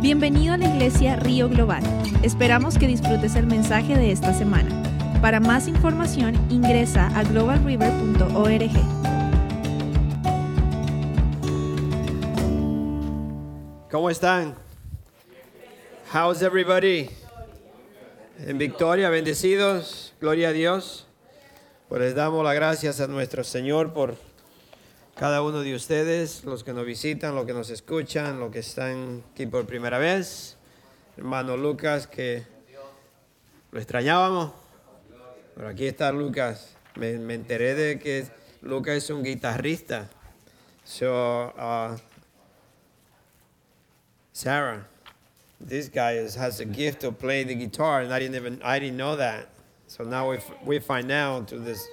Bienvenido a la iglesia Río Global. Esperamos que disfrutes el mensaje de esta semana. Para más información ingresa a globalriver.org. ¿Cómo están? How's everybody? En victoria, bendecidos, gloria a Dios. Pues les damos las gracias a nuestro Señor por cada uno de ustedes, los que nos visitan, los que nos escuchan, los que están aquí por primera vez. Hermano Lucas, que lo extrañábamos. Pero aquí está Lucas. Me, enteré de que Lucas es un guitarrista. So, uh, Sarah, this guy is, has a gift of playing the guitar, and I didn't even I didn't know that. So now we, we find out through this.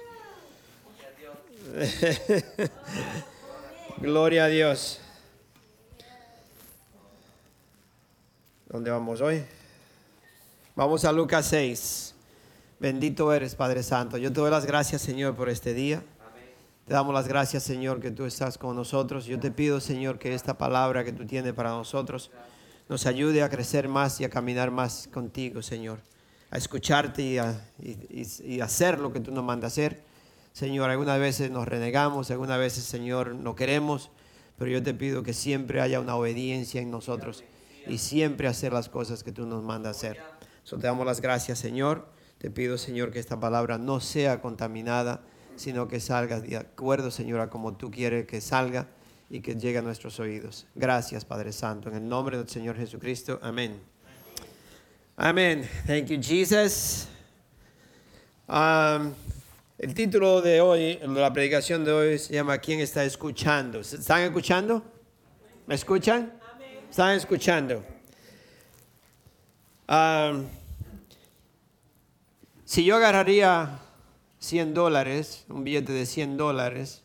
Gloria a Dios. ¿Dónde vamos hoy? Vamos a Lucas 6. Bendito eres, Padre Santo. Yo te doy las gracias, Señor, por este día. Te damos las gracias, Señor, que tú estás con nosotros. Yo te pido, Señor, que esta palabra que tú tienes para nosotros nos ayude a crecer más y a caminar más contigo, Señor. A escucharte y a hacer lo que tú nos mandas hacer. Señor, algunas veces nos renegamos, algunas veces, Señor, no queremos, pero yo te pido que siempre haya una obediencia en nosotros y siempre hacer las cosas que tú nos mandas hacer. So, te damos las gracias, Señor. Te pido, Señor, que esta palabra no sea contaminada, sino que salga de acuerdo, Señor, a como tú quieres que salga y que llegue a nuestros oídos. Gracias, Padre Santo. En el nombre del Señor Jesucristo. Amén. Amén. Thank you, Jesus. Um, el título de hoy, la predicación de hoy, se llama ¿Quién está escuchando? ¿Están escuchando? ¿Me escuchan? ¿Están escuchando? Um, si yo agarraría 100 dólares, un billete de 100 dólares,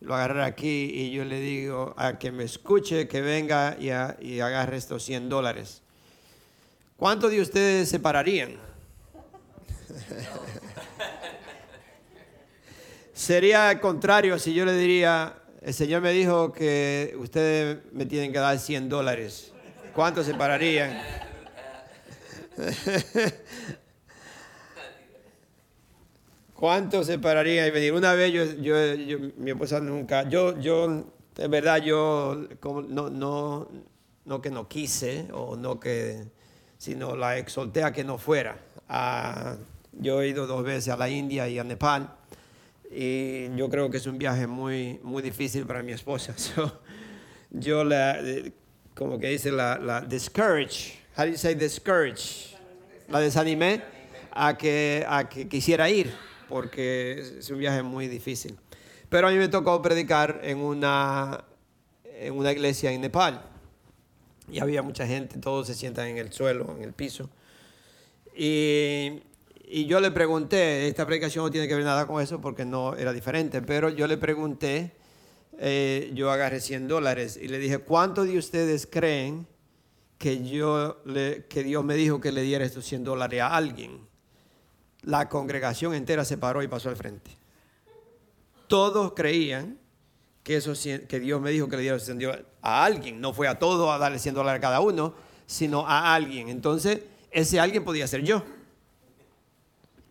lo agarrara aquí y yo le digo a que me escuche, que venga y agarre estos 100 dólares, ¿cuántos de ustedes se pararían? Sería contrario si yo le diría, el Señor me dijo que ustedes me tienen que dar 100 dólares. ¿Cuántos se pararían? ¿Cuántos se pararían y venir? Una vez yo, yo, mi esposa nunca, yo, yo, de verdad, yo no, no, no que no quise o no que, sino la exhorté a que no fuera. Ah, yo he ido dos veces a la India y a Nepal y yo creo que es un viaje muy, muy difícil para mi esposa. So, yo la, como que dice la, la discourage, how do you say discourage? La desanimé a que, a que quisiera ir, porque es un viaje muy difícil. Pero a mí me tocó predicar en una, en una iglesia en Nepal. Y había mucha gente, todos se sientan en el suelo, en el piso. Y, y yo le pregunté, esta predicación no tiene que ver nada con eso porque no era diferente, pero yo le pregunté, eh, yo agarré 100 dólares y le dije, ¿cuántos de ustedes creen que, yo que Dios me dijo que le diera estos 100 dólares a alguien? La congregación entera se paró y pasó al frente. Todos creían que, esos 100 que Dios me dijo que le diera esos 100 dólares a alguien. No fue a todos a darle 100 dólares a cada uno, sino a alguien. Entonces, ese alguien podía ser yo.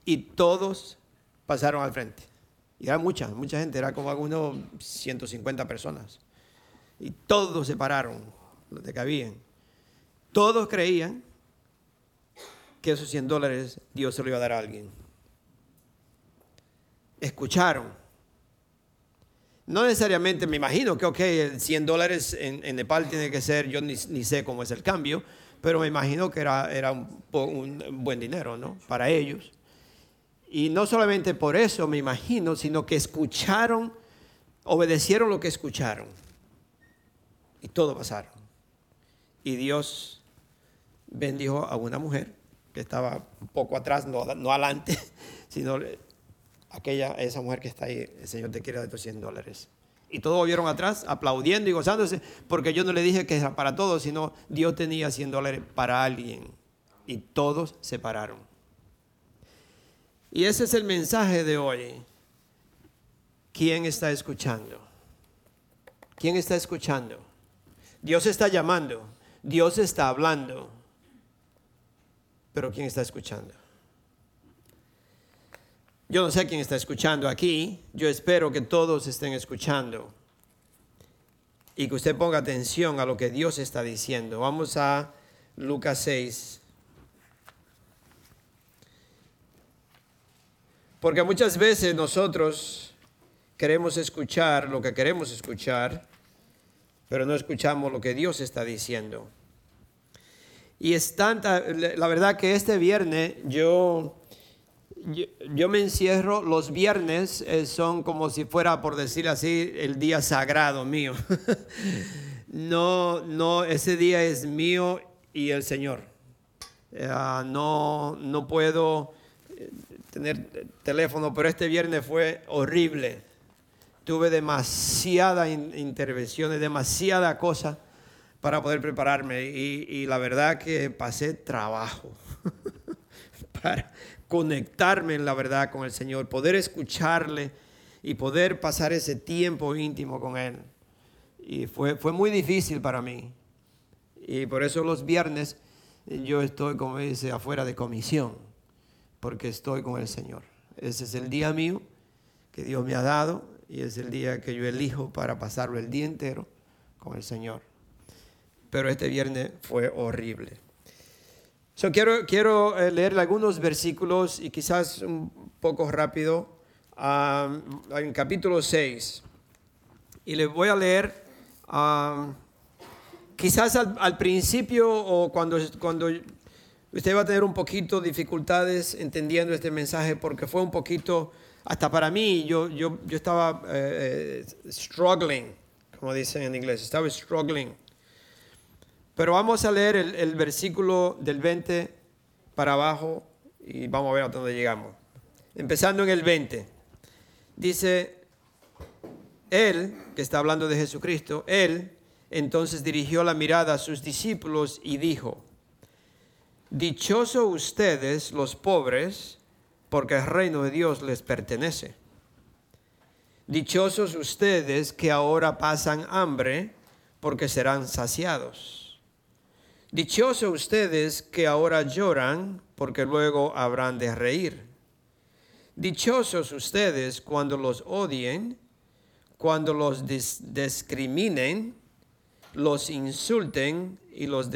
Y todos pasaron al frente. Y era mucha, mucha gente, era como algunos 150 personas. Y todos se pararon, que cabían. Todos creían que esos 100 dólares Dios se lo iba a dar a alguien. Escucharon. No necesariamente, me imagino que, ok, 100 dólares en, Nepal tiene que ser, yo ni, sé cómo es el cambio, pero me imagino que era, era un, un buen dinero, ¿no? Para ellos. Y no solamente por eso, me imagino, sino que escucharon, obedecieron lo que escucharon. Y todo pasaron. Y Dios bendijo a una mujer que estaba un poco atrás, no, no adelante, sino aquella, esa mujer que está ahí, el Señor te quiere dar estos 100 dólares. Y todos volvieron atrás aplaudiendo y gozándose, porque yo no le dije que era para todos, sino Dios tenía 100 dólares para alguien. Y todos se pararon. Y ese es el mensaje de hoy. ¿Quién está escuchando? ¿Quién está escuchando? Dios está llamando. Dios está hablando, pero ¿quién está escuchando? Yo no sé quién está escuchando aquí, yo espero que todos estén escuchando y que usted ponga atención a lo que Dios está diciendo. Vamos a Lucas 6. Porque muchas veces nosotros queremos escuchar lo que queremos escuchar, pero no escuchamos lo que Dios está diciendo. Y es tanta, la verdad que este viernes yo, yo, me encierro, los viernes eh, son como si fuera, por decir así, el día sagrado mío. no, no, ese día es mío y el Señor. Eh, no, no puedo tener teléfono, pero este viernes fue horrible. Tuve demasiadas intervenciones, demasiada cosa para poder prepararme y, la verdad que pasé trabajo para conectarme en la verdad con el Señor, poder escucharle y poder pasar ese tiempo íntimo con Él. Y fue, fue muy difícil para mí. Y por eso los viernes yo estoy, como dice, afuera de comisión, porque estoy con el Señor. Ese es el día mío que Dios me ha dado y es el día que yo elijo para pasarlo el día entero con el Señor pero este viernes fue horrible. So, quiero quiero eh, leer algunos versículos y quizás un poco rápido en capítulo 6. Y les voy a leer, quizás al, principio o cuando, cuando usted va a tener un poquito dificultades entendiendo este mensaje porque fue un poquito, hasta para mí, yo, yo, yo estaba eh, eh, struggling, como dicen en inglés, estaba struggling pero vamos a leer el, versículo del 20 para abajo y vamos a ver a dónde llegamos. Empezando en el 20. Dice, él, que está hablando de Jesucristo, él entonces dirigió la mirada a sus discípulos y dijo, Dichoso ustedes los pobres, porque el reino de Dios les pertenece. Dichosos ustedes que ahora pasan hambre, porque serán saciados. Dichosos ustedes que ahora lloran, porque luego habrán de reír. Dichosos ustedes cuando los odien, cuando los discriminen, los insulten y los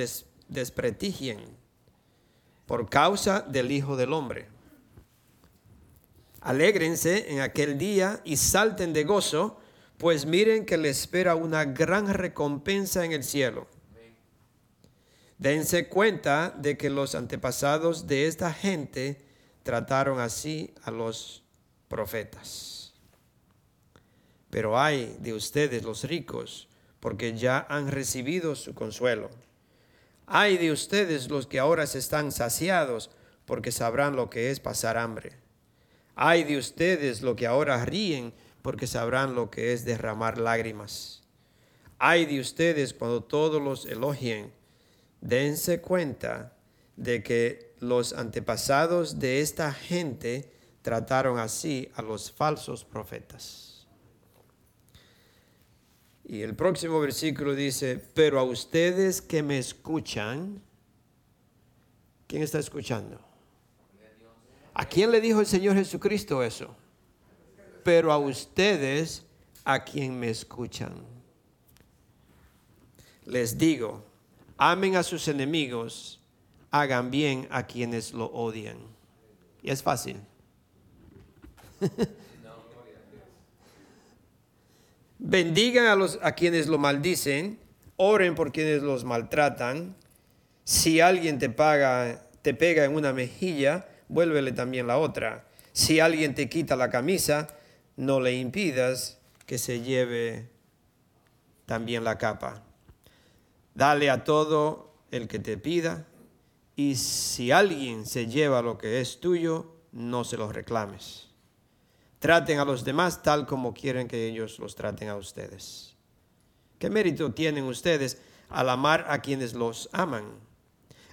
desprestigien por causa del Hijo del Hombre. Alégrense en aquel día y salten de gozo, pues miren que les espera una gran recompensa en el cielo Dense cuenta de que los antepasados de esta gente trataron así a los profetas. Pero hay de ustedes los ricos, porque ya han recibido su consuelo. Hay de ustedes los que ahora se están saciados, porque sabrán lo que es pasar hambre. Hay de ustedes los que ahora ríen, porque sabrán lo que es derramar lágrimas. Hay de ustedes cuando todos los elogien, dense cuenta de que los antepasados de esta gente trataron así a los falsos profetas. Y el próximo versículo dice, pero a ustedes que me escuchan, ¿quién está escuchando? ¿A quién le dijo el Señor Jesucristo eso? Pero a ustedes, a quien me escuchan. Les digo, Amen a sus enemigos, hagan bien a quienes lo odian. Y es fácil. Bendigan a, los, a quienes lo maldicen, oren por quienes los maltratan. Si alguien te paga, te pega en una mejilla, vuélvele también la otra. Si alguien te quita la camisa, no le impidas que se lleve también la capa. Dale a todo el que te pida, y si alguien se lleva lo que es tuyo, no se lo reclames. Traten a los demás tal como quieren que ellos los traten a ustedes. ¿Qué mérito tienen ustedes al amar a quienes los aman?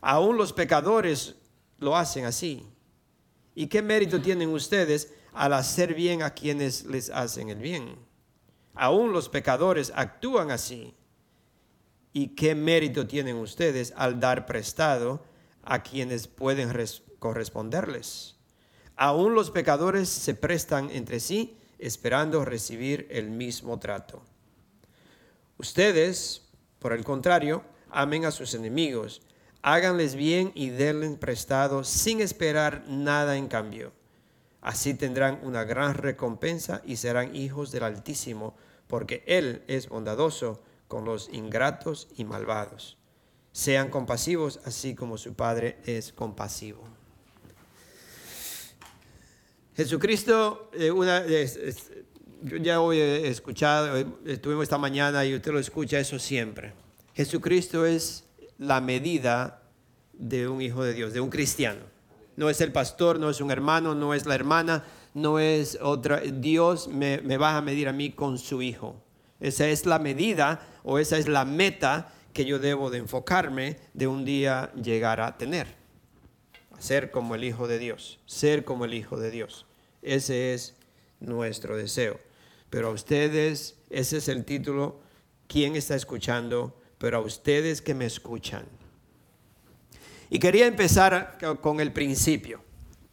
Aún los pecadores lo hacen así. ¿Y qué mérito tienen ustedes al hacer bien a quienes les hacen el bien? Aún los pecadores actúan así. ¿Y qué mérito tienen ustedes al dar prestado a quienes pueden corresponderles? Aún los pecadores se prestan entre sí esperando recibir el mismo trato. Ustedes, por el contrario, amen a sus enemigos, háganles bien y denles prestado sin esperar nada en cambio. Así tendrán una gran recompensa y serán hijos del Altísimo, porque Él es bondadoso con los ingratos y malvados. Sean compasivos así como su Padre es compasivo. Jesucristo, eh, una, yo ya hoy he escuchado, estuvimos esta mañana y usted lo escucha eso siempre. Jesucristo es la medida de un hijo de Dios, de un cristiano. No es el pastor, no es un hermano, no es la hermana, no es otra. Dios me, me va a medir a mí con su hijo. Esa es la medida o esa es la meta que yo debo de enfocarme de un día llegar a tener. Ser como el Hijo de Dios, ser como el Hijo de Dios. Ese es nuestro deseo. Pero a ustedes, ese es el título, ¿quién está escuchando? Pero a ustedes que me escuchan. Y quería empezar con el principio.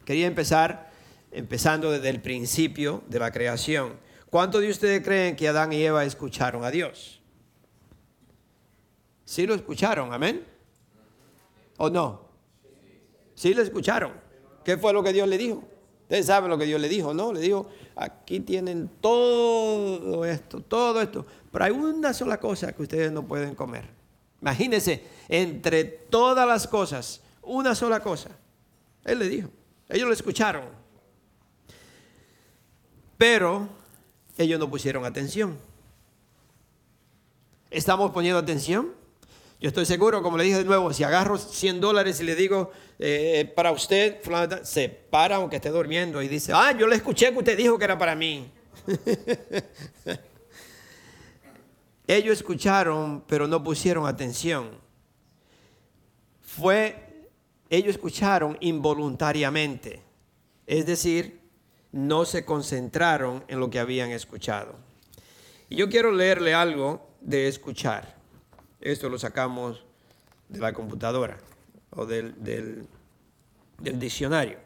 Quería empezar empezando desde el principio de la creación. ¿Cuántos de ustedes creen que Adán y Eva escucharon a Dios? ¿Sí lo escucharon? ¿Amén? ¿O no? Sí lo escucharon. ¿Qué fue lo que Dios le dijo? Ustedes saben lo que Dios le dijo, ¿no? Le dijo, aquí tienen todo esto, todo esto, pero hay una sola cosa que ustedes no pueden comer. Imagínense, entre todas las cosas, una sola cosa. Él le dijo, ellos lo escucharon, pero ellos no pusieron atención. ¿Estamos poniendo atención? Yo estoy seguro, como le dije de nuevo, si agarro 100 dólares y le digo eh, para usted, se para aunque esté durmiendo y dice, ah, yo le escuché que usted dijo que era para mí. Ellos escucharon, pero no pusieron atención. Fue, ellos escucharon involuntariamente. Es decir, no se concentraron en lo que habían escuchado. Y yo quiero leerle algo de escuchar. Esto lo sacamos de la computadora o del, diccionario.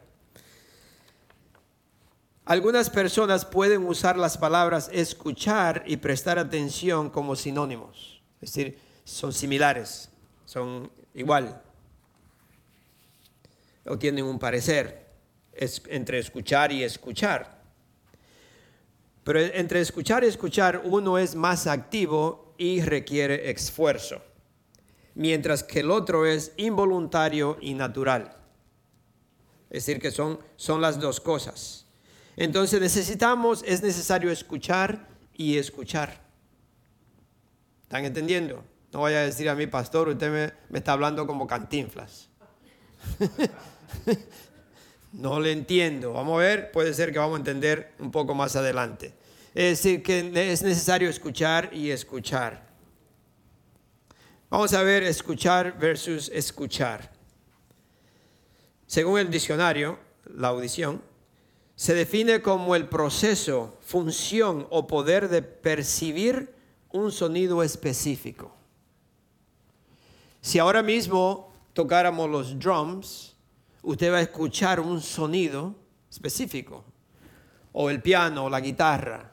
Algunas personas pueden usar las palabras escuchar y prestar atención como sinónimos. Es decir, son similares, son igual. O tienen un parecer entre escuchar y escuchar. Pero entre escuchar y escuchar uno es más activo y requiere esfuerzo, mientras que el otro es involuntario y natural. Es decir, que son, son las dos cosas. Entonces necesitamos, es necesario escuchar y escuchar. ¿Están entendiendo? No voy a decir a mi pastor, usted me, me está hablando como cantinflas. no le entiendo. Vamos a ver, puede ser que vamos a entender un poco más adelante. Es decir, que es necesario escuchar y escuchar. Vamos a ver escuchar versus escuchar. Según el diccionario, la audición se define como el proceso, función o poder de percibir un sonido específico. Si ahora mismo tocáramos los drums, usted va a escuchar un sonido específico, o el piano, o la guitarra.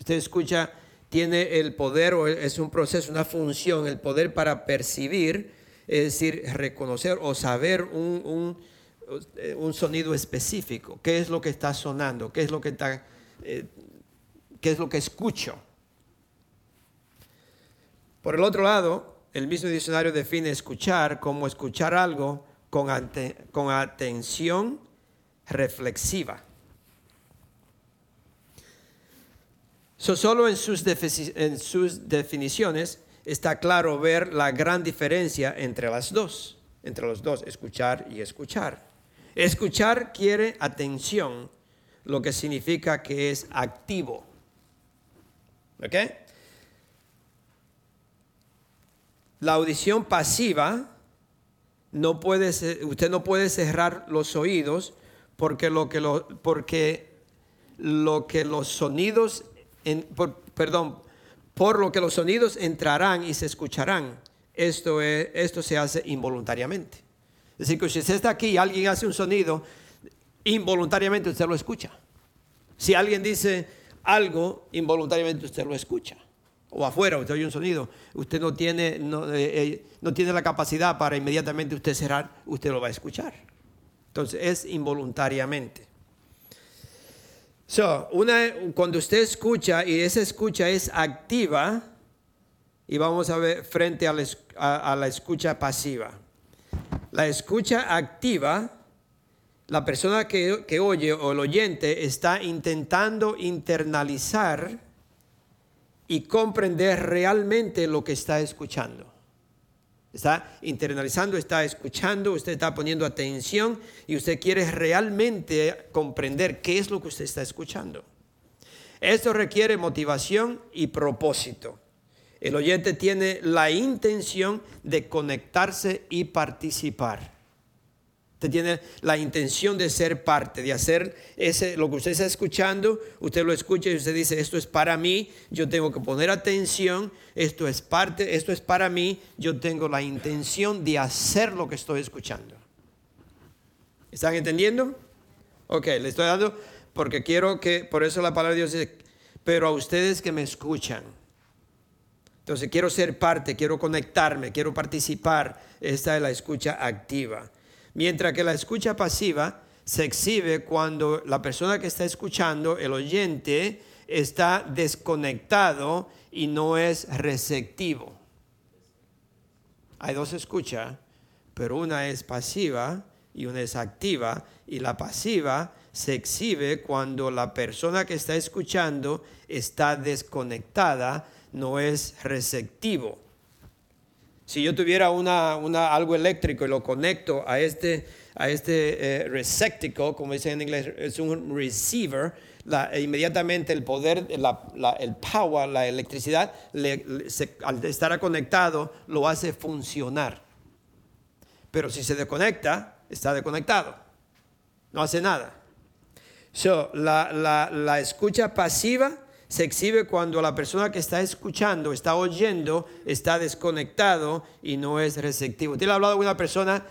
Usted escucha, tiene el poder, o es un proceso, una función, el poder para percibir, es decir, reconocer o saber un, sonido específico. ¿Qué es lo que está sonando? ¿Qué es lo que está, eh, qué es lo que escucho? Por el otro lado, el mismo diccionario define escuchar como escuchar algo con, con atención reflexiva. Solo en sus, en sus definiciones está claro ver la gran diferencia entre las dos, entre los dos, escuchar y escuchar. Escuchar quiere atención, lo que significa que es activo. ¿Ok? La audición pasiva, no puede usted no puede cerrar los oídos porque lo que, lo, porque lo que los sonidos perdón, por lo que los sonidos entrarán y se escucharán. esto, es, esto se hace involuntariamente. Es decir, que si usted está aquí y alguien hace un sonido, involuntariamente usted lo escucha. Si alguien dice algo, involuntariamente usted lo escucha. O afuera, usted oye un sonido, usted no tiene, no, eh, eh, no tiene la capacidad para inmediatamente usted cerrar, usted lo va a escuchar. Entonces es involuntariamente. So, una, cuando usted escucha y esa escucha es activa, y vamos a ver frente a la, escucha pasiva. La escucha activa, la persona que, que oye o el oyente está intentando internalizar y comprender realmente lo que está escuchando. Está internalizando, está escuchando, usted está poniendo atención y usted quiere realmente comprender qué es lo que usted está escuchando. Esto requiere motivación y propósito. El oyente tiene la intención de conectarse y participar. Usted tiene la intención de ser parte, de hacer ese, lo que usted está escuchando, usted lo escucha y usted dice, esto es para mí, yo tengo que poner atención, esto es parte, esto es para mí, yo tengo la intención de hacer lo que estoy escuchando. ¿Están entendiendo? Ok, le estoy dando porque quiero que, por eso la palabra de Dios dice, pero a ustedes que me escuchan, entonces quiero ser parte, quiero conectarme, quiero participar, esta es la escucha activa. Mientras que la escucha pasiva se exhibe cuando la persona que está escuchando, el oyente, está desconectado y no es receptivo. Hay dos escuchas, pero una es pasiva y una es activa. Y la pasiva se exhibe cuando la persona que está escuchando está desconectada, no es receptivo. Si yo tuviera una, algo eléctrico y lo conecto a este, a este eh, como dicen en inglés, es un receiver, e inmediatamente el poder, el power, la electricidad, al estar conectado, lo hace funcionar. Pero si se desconecta, está desconectado. No hace nada. So, la, la escucha pasiva se exhibe cuando la persona que está escuchando, está oyendo, está desconectado y no es receptivo. Usted ha hablado de una persona,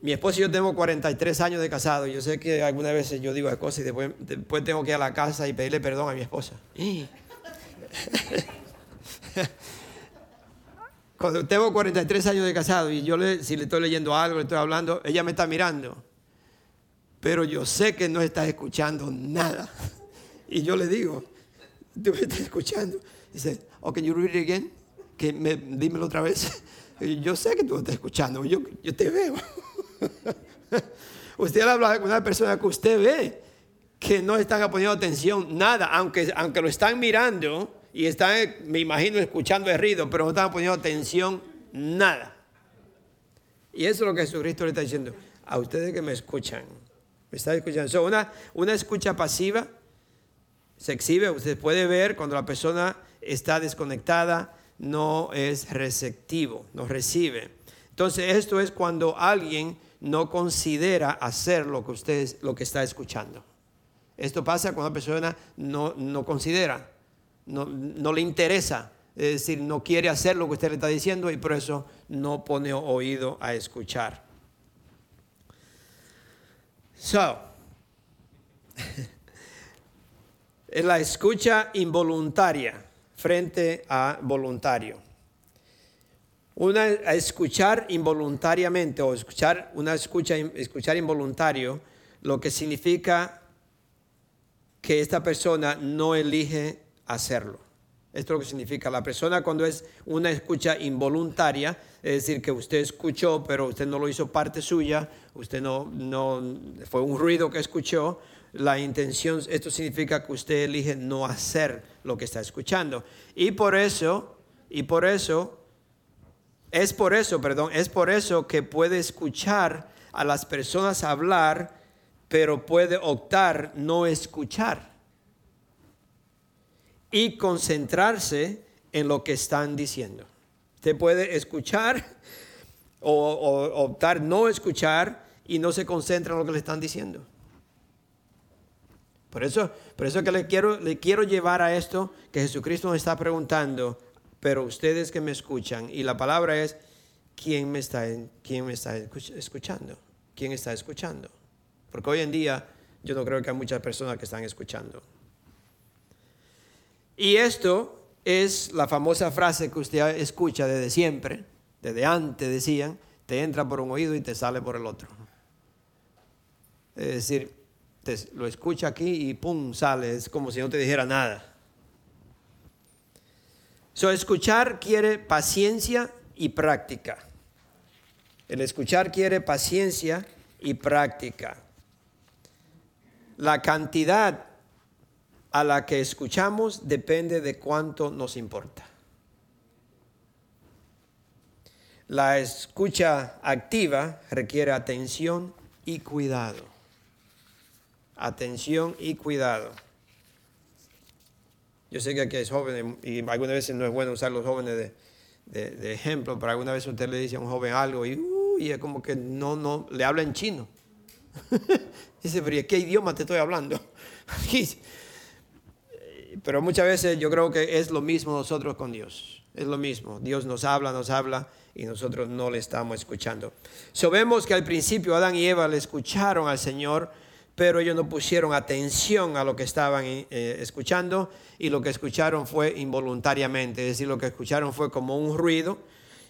mi esposo y yo tengo 43 años de casado, yo sé que algunas veces yo digo cosas y después, después tengo que ir a la casa y pedirle perdón a mi esposa. Cuando tengo 43 años de casado y yo le, si le estoy leyendo algo, le estoy hablando, ella me está mirando. Pero yo sé que no está escuchando nada. Y yo le digo, tú me estás escuchando. Dice, oh, can you read it again? Que me, dímelo otra vez. yo sé que tú me estás escuchando, yo, yo te veo. usted habla con una persona que usted ve que no están poniendo atención, nada, aunque, aunque lo están mirando y están, me imagino, escuchando el ruido, pero no están poniendo atención, nada. Y eso es lo que Jesucristo le está diciendo. A ustedes que me escuchan, me están escuchando. una, una escucha pasiva se exhibe, usted puede ver cuando la persona está desconectada, no es receptivo, no recibe. Entonces esto es cuando alguien no considera hacer lo que lo que está escuchando. Esto pasa cuando la persona no, no considera, no, no, le interesa, es decir, no quiere hacer lo que usted le está diciendo y por eso no pone oído a escuchar. So, es la escucha involuntaria frente a voluntario. Una escuchar involuntariamente o escuchar una escucha escuchar involuntario lo que significa que esta persona no elige hacerlo. Esto es lo que significa. La persona cuando es una escucha involuntaria, es decir, que usted escuchó, pero usted no lo hizo parte suya, usted no, no fue un ruido que escuchó, la intención, esto significa que usted elige no hacer lo que está escuchando. Y por eso, y por eso, es por eso, perdón, es por eso que puede escuchar a las personas hablar, pero puede optar no escuchar y concentrarse en lo que están diciendo. Usted puede escuchar o, o optar no escuchar y no se concentra en lo que le están diciendo. Por eso, por eso que le quiero, le quiero llevar a esto que Jesucristo nos está preguntando, pero ustedes que me escuchan, y la palabra es, ¿quién me está, quién me está escuchando? ¿Quién está escuchando? Porque hoy en día yo no creo que hay muchas personas que están escuchando. Y esto es la famosa frase que usted escucha desde siempre, desde antes decían, te entra por un oído y te sale por el otro. Es decir, lo escucha aquí y pum, sale, es como si no te dijera nada. So, escuchar quiere paciencia y práctica. El escuchar quiere paciencia y práctica. La cantidad a la que escuchamos depende de cuánto nos importa. La escucha activa requiere atención y cuidado. Atención y cuidado. Yo sé que aquí hay jóvenes y algunas veces no es bueno usar los jóvenes de, ejemplo, pero alguna vez usted le dice a un joven algo y, y es como que no, no, le habla en chino. dice, pero ¿qué idioma te estoy hablando? pero muchas veces yo creo que es lo mismo nosotros con Dios. Es lo mismo. Dios nos habla, nos habla y nosotros no le estamos escuchando. Sabemos que al principio Adán y Eva le escucharon al Señor, pero ellos no pusieron atención a lo que estaban eh, escuchando y lo que escucharon fue involuntariamente, es decir, lo que escucharon fue como un ruido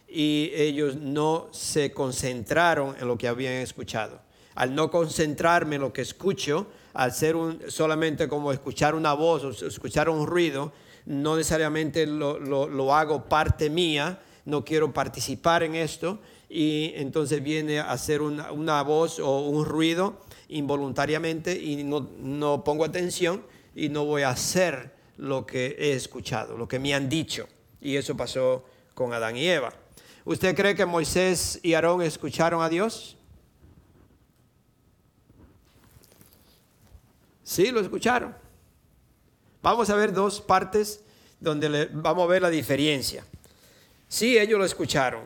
y ellos no se concentraron en lo que habían escuchado. Al no concentrarme en lo que escucho, al ser un, solamente como escuchar una voz o escuchar un ruido, no necesariamente lo, hago parte mía, no quiero participar en esto y entonces viene a ser una, voz o un ruido involuntariamente y no, no pongo atención y no voy a hacer lo que he escuchado, lo que me han dicho. Y eso pasó con Adán y Eva. ¿Usted cree que Moisés y Aarón escucharon a Dios? Sí, lo escucharon. Vamos a ver dos partes donde vamos a ver la diferencia. Sí, ellos lo escucharon,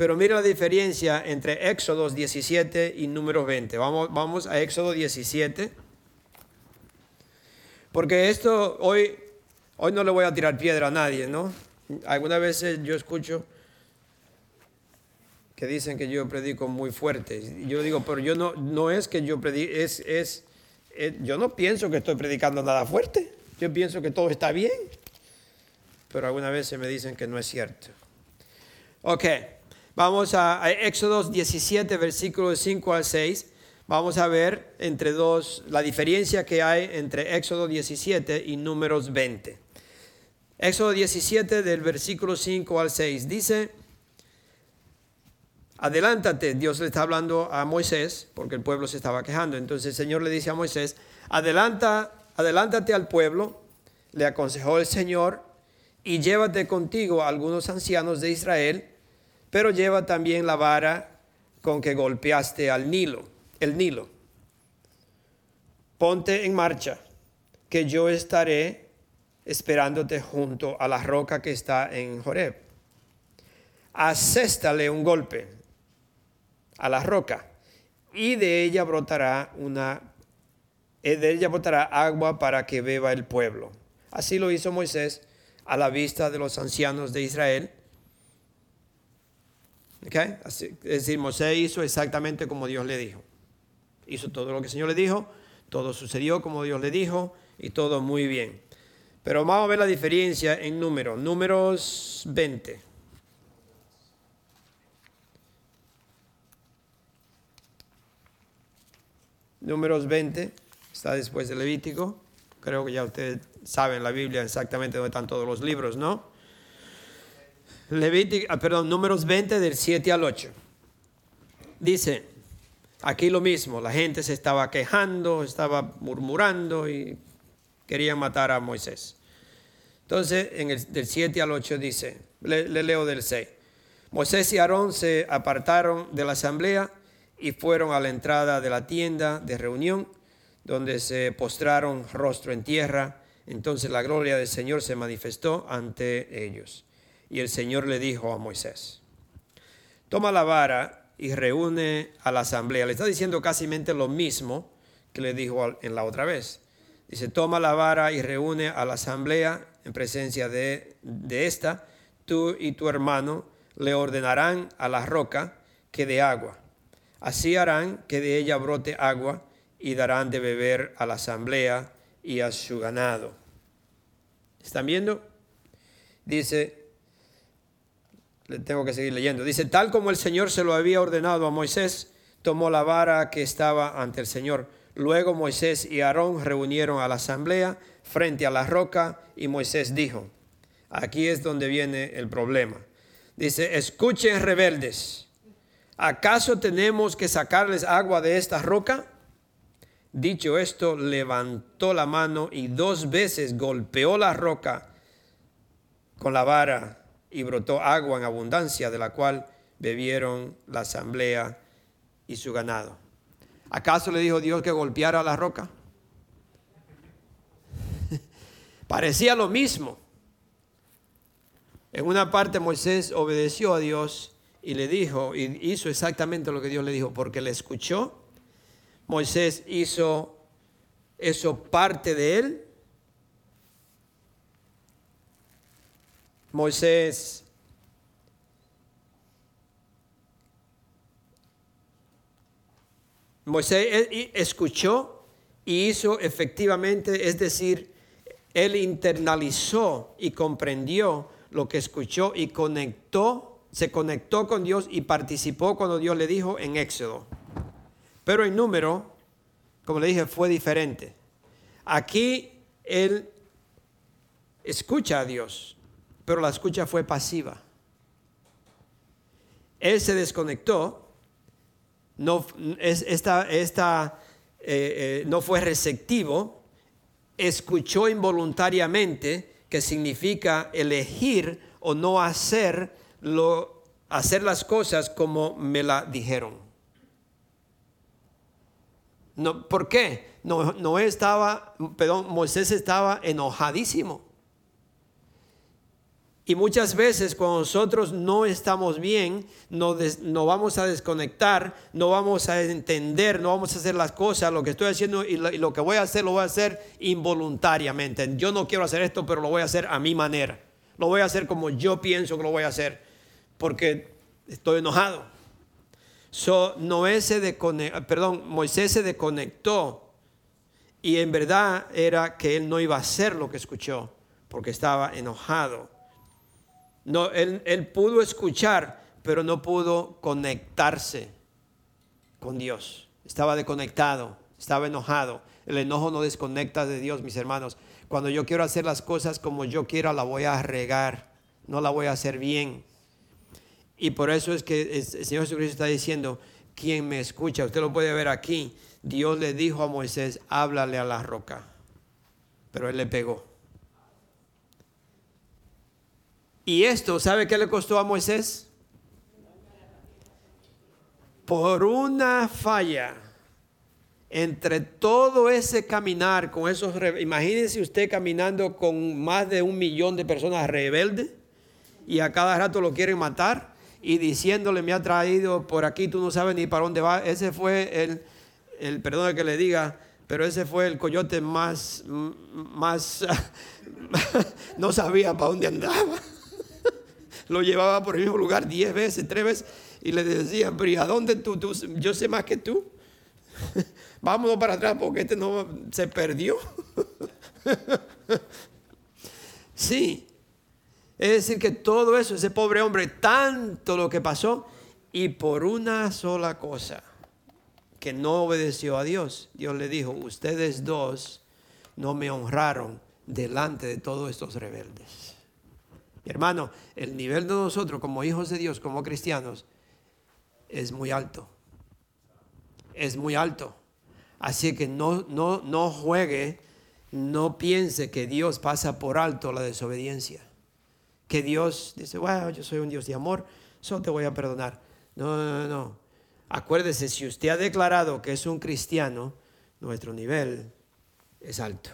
pero mira la diferencia entre Éxodo 17 y número 20. Vamos, vamos a Éxodo 17. Porque esto hoy, hoy no le voy a tirar piedra a nadie, ¿no? Algunas veces yo escucho que dicen que yo predico muy fuerte. Yo digo, pero yo no, no es que yo predico, es, es yo no pienso que estoy predicando nada fuerte. Yo pienso que todo está bien. Pero algunas veces me dicen que no es cierto. Ok, vamos a, a Éxodo 17, versículos 5 al 6. Vamos a ver entre dos la diferencia que hay entre Éxodo 17 y Números 20. Éxodo 17 del versículo 5 al 6 dice, adelántate, Dios le está hablando a Moisés, porque el pueblo se estaba quejando. Entonces el Señor le dice a Moisés, adelanta, adelántate al pueblo, le aconsejó el Señor, y llévate contigo a algunos ancianos de Israel, pero lleva también la vara con que golpeaste al Nilo, el Nilo. Ponte en marcha, que yo estaré esperándote junto a la roca que está en Joreb. Acéstale un golpe a la roca y de ella brotará una eh, de ella brotará agua para que beba el pueblo. Así lo hizo Moisés a la vista de los ancianos de Israel. Es decir, Moisés hizo exactamente como Dios le dijo. Hizo todo lo que el Señor le dijo, todo sucedió como Dios le dijo y todo muy bien. Pero vamos a ver la diferencia en números. Números 20. Números 20 está después de Levítico. Creo que ya ustedes saben la Biblia exactamente dónde están todos los libros, ¿no? Levítico, ah, perdón, números 20 del 7 al 8. Dice, aquí lo mismo, la gente se estaba quejando, estaba murmurando y querían matar a Moisés. Entonces, en el del 7 al 8 dice, le leo del 6. Moisés y Aarón se apartaron de la asamblea y fueron a la entrada de la tienda de reunión, donde se postraron rostro en tierra. Entonces la gloria del Señor se manifestó ante ellos. Y el Señor le dijo a Moisés, toma la vara y reúne a la asamblea. Le está diciendo casi lo mismo que le dijo en la otra vez. Dice, toma la vara y reúne a la asamblea en presencia de, de esta tú y tu hermano le ordenarán a la roca que dé agua. Así harán que de ella brote agua y darán de beber a la asamblea y a su ganado. ¿Están viendo? Dice, tengo que seguir leyendo. Dice, tal como el Señor se lo había ordenado a Moisés, tomó la vara que estaba ante el Señor. Luego Moisés y Aarón reunieron a la asamblea frente a la roca y Moisés dijo, aquí es donde viene el problema. Dice, escuchen rebeldes, ¿acaso tenemos que sacarles agua de esta roca? Dicho esto, levantó la mano y dos veces golpeó la roca con la vara y brotó agua en abundancia, de la cual bebieron la asamblea y su ganado. ¿Acaso le dijo Dios que golpeara la roca? Parecía lo mismo. En una parte Moisés obedeció a Dios y le dijo, y hizo exactamente lo que Dios le dijo, porque le escuchó. Moisés hizo eso parte de él. Moisés Moisés escuchó y hizo efectivamente, es decir, él internalizó y comprendió lo que escuchó y conectó, se conectó con Dios y participó cuando Dios le dijo en Éxodo. Pero el número, como le dije, fue diferente. Aquí él escucha a Dios, pero la escucha fue pasiva. Él se desconectó, no, esta, esta, eh, eh, no fue receptivo, escuchó involuntariamente, que significa elegir o no hacer, lo, hacer las cosas como me la dijeron. No, ¿Por qué? No, no estaba, perdón, Moisés estaba enojadísimo. Y muchas veces cuando nosotros no estamos bien, no, vamos a desconectar, no vamos a entender, no vamos a hacer las cosas, lo que estoy haciendo y lo, que voy a hacer lo voy a hacer involuntariamente. Yo no quiero hacer esto, pero lo voy a hacer a mi manera. Lo voy a hacer como yo pienso que lo voy a hacer, porque estoy enojado. So, se Moisés se desconectó y en verdad era que él no iba a hacer lo que escuchó, porque estaba enojado. No, él, él pudo escuchar, pero no pudo conectarse con Dios. Estaba desconectado, estaba enojado. El enojo no desconecta de Dios, mis hermanos. Cuando yo quiero hacer las cosas como yo quiero, la voy a regar, no la voy a hacer bien. Y por eso es que el Señor Jesucristo está diciendo, quien me escucha, usted lo puede ver aquí, Dios le dijo a Moisés, háblale a la roca, pero él le pegó. Y esto, ¿sabe qué le costó a Moisés? Por una falla entre todo ese caminar con esos imagínense usted caminando con más de un millón de personas rebeldes y a cada rato lo quieren matar y diciéndole me ha traído por aquí tú no sabes ni para dónde va ese fue el el perdón que le diga pero ese fue el coyote más más no sabía para dónde andaba lo llevaba por el mismo lugar diez veces, tres veces, y le decían, pero ¿y a dónde tú? tú yo sé más que tú. Vámonos para atrás porque este no se perdió. sí. Es decir, que todo eso, ese pobre hombre, tanto lo que pasó, y por una sola cosa, que no obedeció a Dios, Dios le dijo, ustedes dos no me honraron delante de todos estos rebeldes hermano, el nivel de nosotros como hijos de Dios, como cristianos, es muy alto. Es muy alto. Así que no, no, no juegue, no piense que Dios pasa por alto la desobediencia. Que Dios dice, bueno, yo soy un Dios de amor, solo te voy a perdonar. No, no, no. Acuérdese, si usted ha declarado que es un cristiano, nuestro nivel es alto.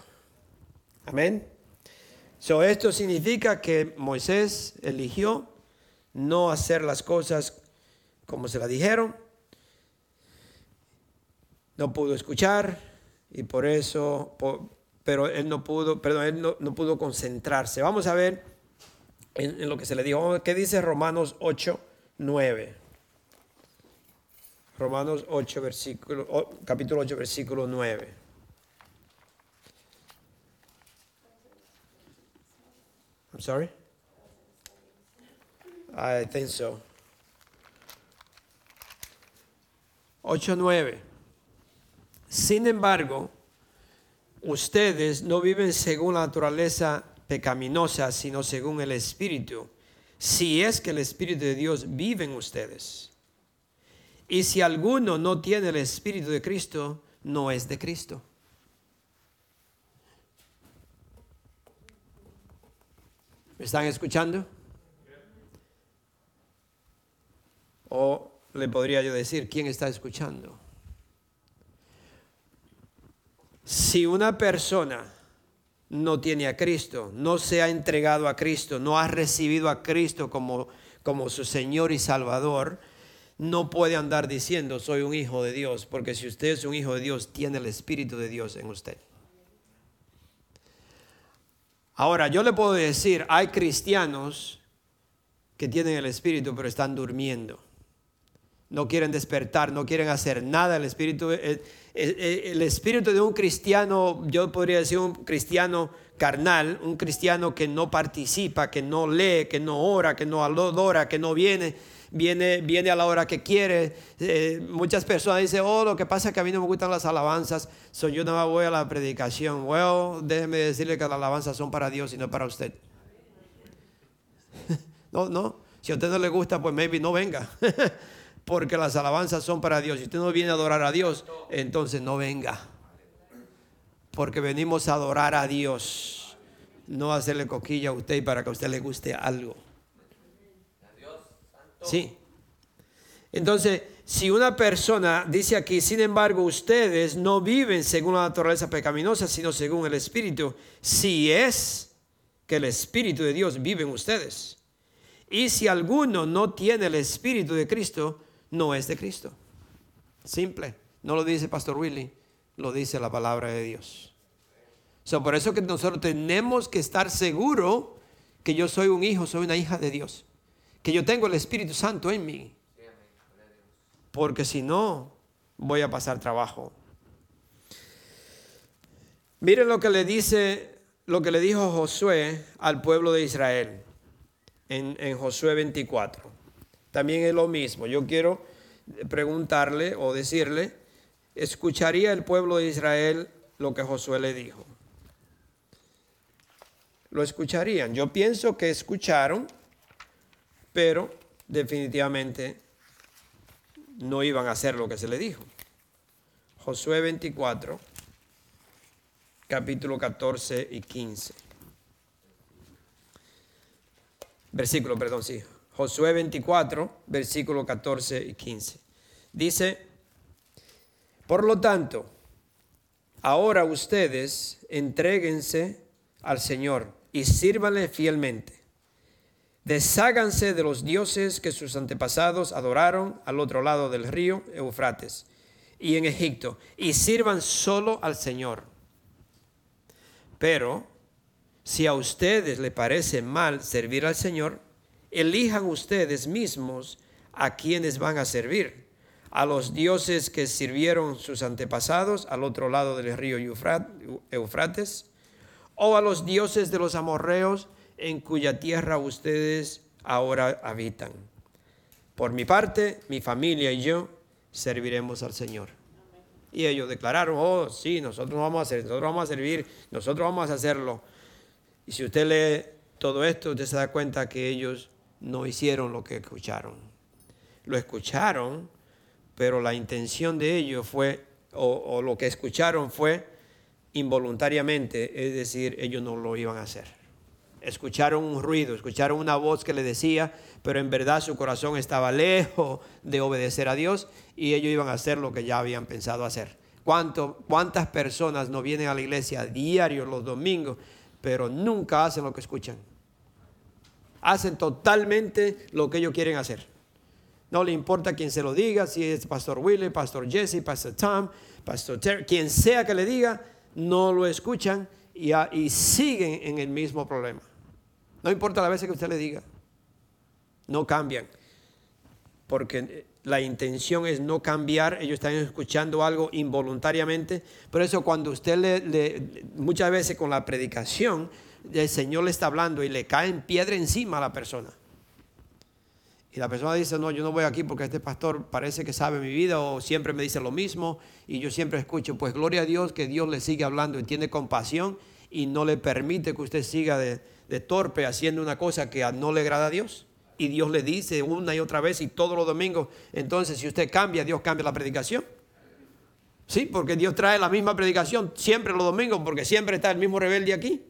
Amén esto significa que Moisés eligió no hacer las cosas como se la dijeron, no pudo escuchar y por eso, pero él no pudo, perdón, él no, no pudo concentrarse. Vamos a ver en, en lo que se le dijo. ¿Qué dice Romanos 8, 9? Romanos 8, versículo, capítulo 8, versículo 9. I'm sorry? I think so. 8, 9. Sin embargo, ustedes no viven según la naturaleza pecaminosa, sino según el Espíritu, si es que el Espíritu de Dios vive en ustedes. Y si alguno no tiene el Espíritu de Cristo, no es de Cristo. ¿Me están escuchando? O le podría yo decir, ¿quién está escuchando? Si una persona no tiene a Cristo, no se ha entregado a Cristo, no ha recibido a Cristo como, como su Señor y Salvador, no puede andar diciendo soy un hijo de Dios, porque si usted es un hijo de Dios, tiene el Espíritu de Dios en usted. Ahora, yo le puedo decir, hay cristianos que tienen el Espíritu, pero están durmiendo. No quieren despertar, no quieren hacer nada. El Espíritu, el, el Espíritu de un cristiano, yo podría decir un cristiano carnal, un cristiano que no participa, que no lee, que no ora, que no adora, que no viene viene, viene a la hora que quiere. Eh, muchas personas dicen, oh, lo que pasa es que a mí no me gustan las alabanzas, so yo no voy a la predicación. Well, déjeme decirle que las alabanzas son para Dios y no para usted. no, no, si a usted no le gusta, pues maybe no venga. Porque las alabanzas son para Dios. Si usted no viene a adorar a Dios, entonces no venga. Porque venimos a adorar a Dios, no hacerle coquilla a usted para que a usted le guste algo. Sí. Entonces, si una persona dice aquí, sin embargo, ustedes no viven según la naturaleza pecaminosa, sino según el Espíritu, si es que el Espíritu de Dios vive en ustedes. Y si alguno no tiene el Espíritu de Cristo, no es de Cristo. Simple. No lo dice Pastor Willy, lo dice la palabra de Dios. So, por eso que nosotros tenemos que estar seguros que yo soy un hijo, soy una hija de Dios que yo tengo el Espíritu Santo en mí. Porque si no, voy a pasar trabajo. Miren lo que le dice, lo que le dijo Josué al pueblo de Israel en, en Josué 24. También es lo mismo. Yo quiero preguntarle o decirle, ¿escucharía el pueblo de Israel lo que Josué le dijo? Lo escucharían. Yo pienso que escucharon pero definitivamente no iban a hacer lo que se le dijo. Josué 24, capítulo 14 y 15. Versículo, perdón, sí. Josué 24, versículo 14 y 15. Dice, por lo tanto, ahora ustedes entréguense al Señor y sírvanle fielmente Desháganse de los dioses que sus antepasados adoraron al otro lado del río Eufrates y en Egipto, y sirvan solo al Señor. Pero si a ustedes le parece mal servir al Señor, elijan ustedes mismos a quienes van a servir, a los dioses que sirvieron sus antepasados al otro lado del río Eufrates, o a los dioses de los amorreos en cuya tierra ustedes ahora habitan. Por mi parte, mi familia y yo serviremos al Señor. Y ellos declararon, oh, sí, nosotros vamos a hacer, nosotros vamos a servir, nosotros vamos a hacerlo. Y si usted lee todo esto, usted se da cuenta que ellos no hicieron lo que escucharon. Lo escucharon, pero la intención de ellos fue, o, o lo que escucharon fue involuntariamente, es decir, ellos no lo iban a hacer escucharon un ruido, escucharon una voz que le decía, pero en verdad su corazón estaba lejos de obedecer a Dios y ellos iban a hacer lo que ya habían pensado hacer. ¿Cuánto, ¿Cuántas personas no vienen a la iglesia diario los domingos, pero nunca hacen lo que escuchan? Hacen totalmente lo que ellos quieren hacer. No le importa quién se lo diga, si es Pastor Willie, Pastor Jesse, Pastor Tom, Pastor Terry, quien sea que le diga, no lo escuchan y siguen en el mismo problema. No importa la veces que usted le diga. No cambian. Porque la intención es no cambiar, ellos están escuchando algo involuntariamente. Por eso cuando usted le, muchas veces con la predicación, el Señor le está hablando y le cae en piedra encima a la persona. Y la persona dice, no, yo no voy aquí porque este pastor parece que sabe mi vida o siempre me dice lo mismo y yo siempre escucho, pues gloria a Dios que Dios le sigue hablando y tiene compasión y no le permite que usted siga de, de torpe haciendo una cosa que no le agrada a Dios. Y Dios le dice una y otra vez y todos los domingos, entonces si usted cambia, Dios cambia la predicación. Sí, porque Dios trae la misma predicación siempre los domingos, porque siempre está el mismo rebelde aquí.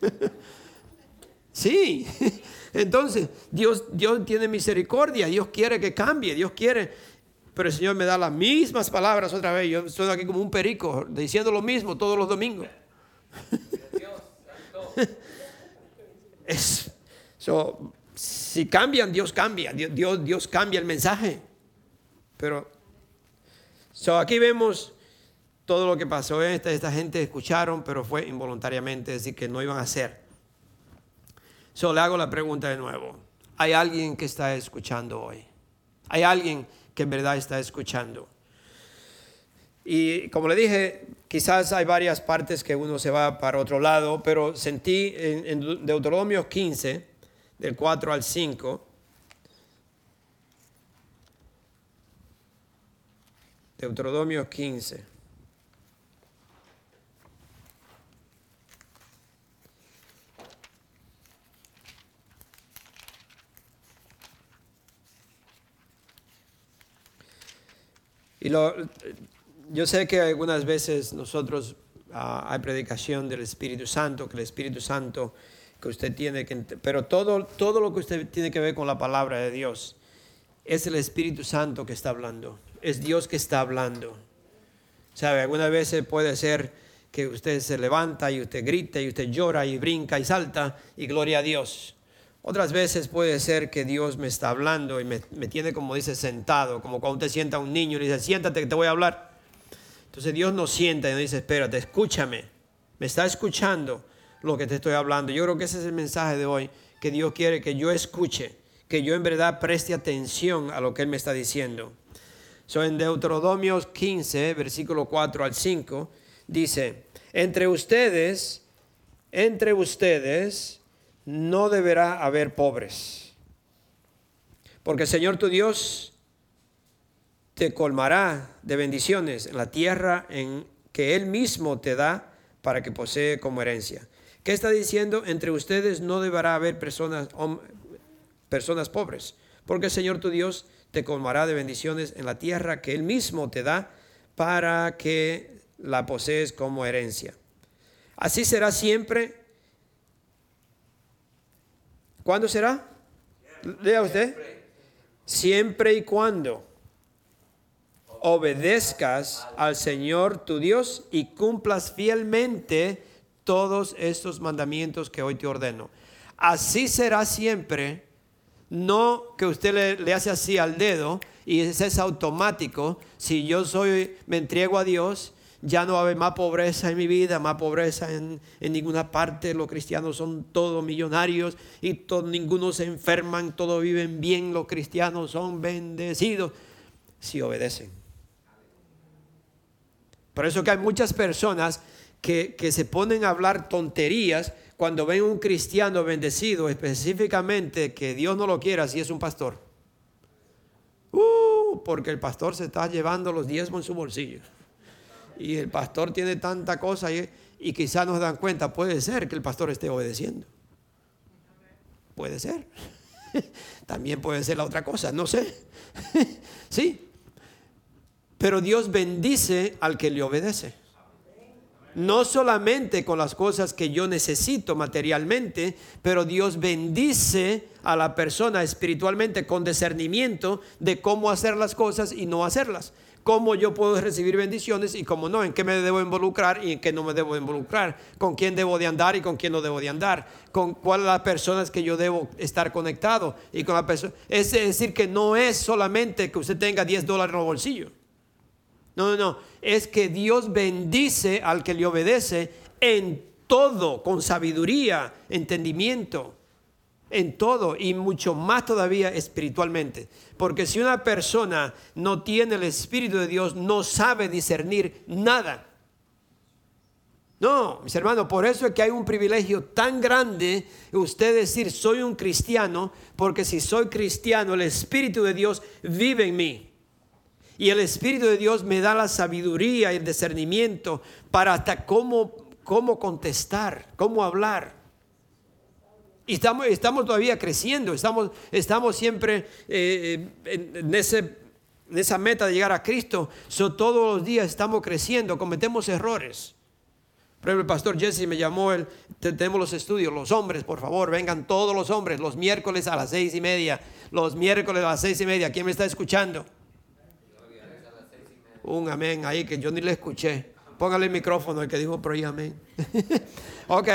sí, entonces Dios, Dios tiene misericordia, Dios quiere que cambie, Dios quiere, pero el Señor me da las mismas palabras otra vez. Yo estoy aquí como un perico diciendo lo mismo todos los domingos. es, si cambian, Dios cambia, Dios, Dios cambia el mensaje. Pero so, aquí vemos todo lo que pasó. Esta, esta gente escucharon, pero fue involuntariamente, es decir, que no iban a hacer. So, le hago la pregunta de nuevo. ¿Hay alguien que está escuchando hoy? ¿Hay alguien que en verdad está escuchando? Y como le dije, quizás hay varias partes que uno se va para otro lado, pero sentí en, en Deuteronomio 15, del 4 al 5, Deuteronomio 15. Y lo, yo sé que algunas veces nosotros ah, hay predicación del Espíritu Santo, que el Espíritu Santo que usted tiene que, pero todo, todo lo que usted tiene que ver con la palabra de Dios es el Espíritu Santo que está hablando, es Dios que está hablando. ¿Sabe? Algunas veces puede ser que usted se levanta y usted grita y usted llora y brinca y salta y gloria a Dios. Otras veces puede ser que Dios me está hablando y me, tiene, como dice, sentado, como cuando usted sienta a un niño y dice, siéntate que te voy a hablar. Entonces Dios nos sienta y nos dice, espérate, escúchame, me está escuchando lo que te estoy hablando. Yo creo que ese es el mensaje de hoy, que Dios quiere que yo escuche, que yo en verdad preste atención a lo que Él me está diciendo. So, en Deuteronomio 15, versículo 4 al 5, dice, entre ustedes, entre ustedes no deberá haber pobres, porque el Señor tu Dios te colmará de bendiciones en la tierra en que Él mismo te da para que posee como herencia. ¿Qué está diciendo? Entre ustedes no deberá haber personas, personas pobres, porque el Señor tu Dios te colmará de bendiciones en la tierra que Él mismo te da para que la posees como herencia. Así será siempre. ¿Cuándo será? Lea usted. Siempre y cuando obedezcas al Señor tu Dios y cumplas fielmente todos estos mandamientos que hoy te ordeno. Así será siempre, no que usted le, hace así al dedo y ese es automático. Si yo soy, me entrego a Dios, ya no va a haber más pobreza en mi vida, más pobreza en, ninguna parte. Los cristianos son todos millonarios y todo, ninguno se enferman, todos viven bien. Los cristianos son bendecidos si obedecen. Por eso que hay muchas personas que, se ponen a hablar tonterías cuando ven un cristiano bendecido, específicamente que Dios no lo quiera si es un pastor. Uh, porque el pastor se está llevando los diezmos en su bolsillo. Y el pastor tiene tanta cosa y, y quizás nos dan cuenta, puede ser que el pastor esté obedeciendo. Puede ser. También puede ser la otra cosa, no sé. sí. Pero Dios bendice al que le obedece no solamente con las cosas que yo necesito materialmente, pero Dios bendice a la persona espiritualmente con discernimiento de cómo hacer las cosas y no hacerlas. Cómo yo puedo recibir bendiciones y cómo no, en qué me debo involucrar y en qué no me debo involucrar, con quién debo de andar y con quién no debo de andar, con cuáles las personas que yo debo estar conectado y con la persona. Es decir, que no es solamente que usted tenga 10 dólares en el bolsillo. No, no, no. Es que Dios bendice al que le obedece en todo con sabiduría, entendimiento, en todo y mucho más todavía espiritualmente. Porque si una persona no tiene el Espíritu de Dios, no sabe discernir nada. No, mis hermanos, por eso es que hay un privilegio tan grande usted decir soy un cristiano, porque si soy cristiano, el Espíritu de Dios vive en mí. Y el Espíritu de Dios me da la sabiduría y el discernimiento para hasta cómo, cómo contestar, cómo hablar. Y estamos, estamos todavía creciendo, estamos, estamos siempre eh, en, ese, en, esa meta de llegar a Cristo. todos los días estamos creciendo, cometemos errores. Por ejemplo, el pastor Jesse me llamó, el, tenemos los estudios, los hombres, por favor, vengan todos los hombres, los miércoles a las seis y media, los miércoles a las seis y media. ¿Quién me está escuchando? Un amén ahí que yo ni le escuché. Póngale el micrófono el que dijo por ahí amén. ok.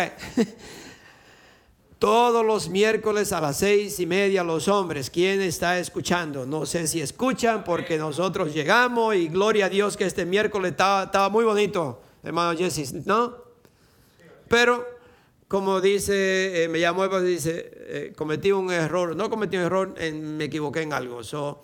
Todos los miércoles a las seis y media los hombres. ¿Quién está escuchando? No sé si escuchan porque nosotros llegamos y gloria a Dios que este miércoles estaba muy bonito hermano Jesse, ¿no? Pero, como dice, eh, me llamó y dice, eh, cometí un error, no cometí un error, me equivoqué en algo. Eh,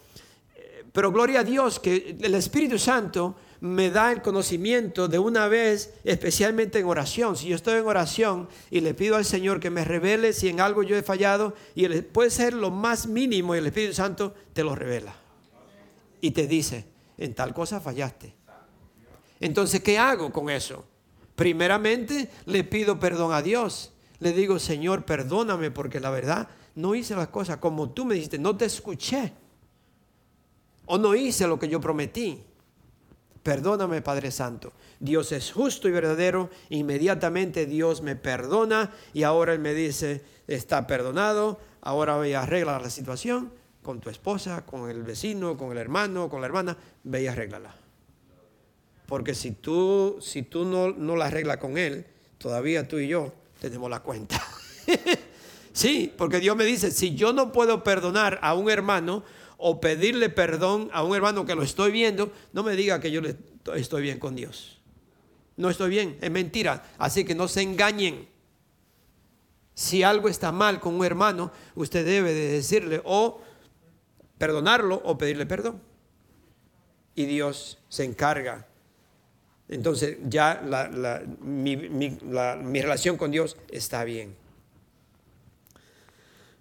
pero gloria a Dios que el Espíritu Santo me da el conocimiento de una vez, especialmente en oración. Si yo estoy en oración y le pido al Señor que me revele si en algo yo he fallado, y puede ser lo más mínimo y el Espíritu Santo te lo revela. Y te dice, en tal cosa fallaste. Entonces, ¿qué hago con eso? Primeramente, le pido perdón a Dios. Le digo, Señor, perdóname porque la verdad no hice las cosas como tú me dijiste, no te escuché. O no hice lo que yo prometí. Perdóname, Padre Santo. Dios es justo y verdadero. Inmediatamente Dios me perdona y ahora Él me dice, está perdonado. Ahora voy a arreglar la situación con tu esposa, con el vecino, con el hermano, con la hermana. Ve y arréglala. Porque si tú, si tú no, no la arreglas con él, todavía tú y yo tenemos la cuenta. sí, porque Dios me dice, si yo no puedo perdonar a un hermano o pedirle perdón a un hermano que lo estoy viendo, no me diga que yo estoy bien con Dios. No estoy bien, es mentira. Así que no se engañen. Si algo está mal con un hermano, usted debe de decirle o perdonarlo o pedirle perdón. Y Dios se encarga entonces ya mi, relación con Dios está bien.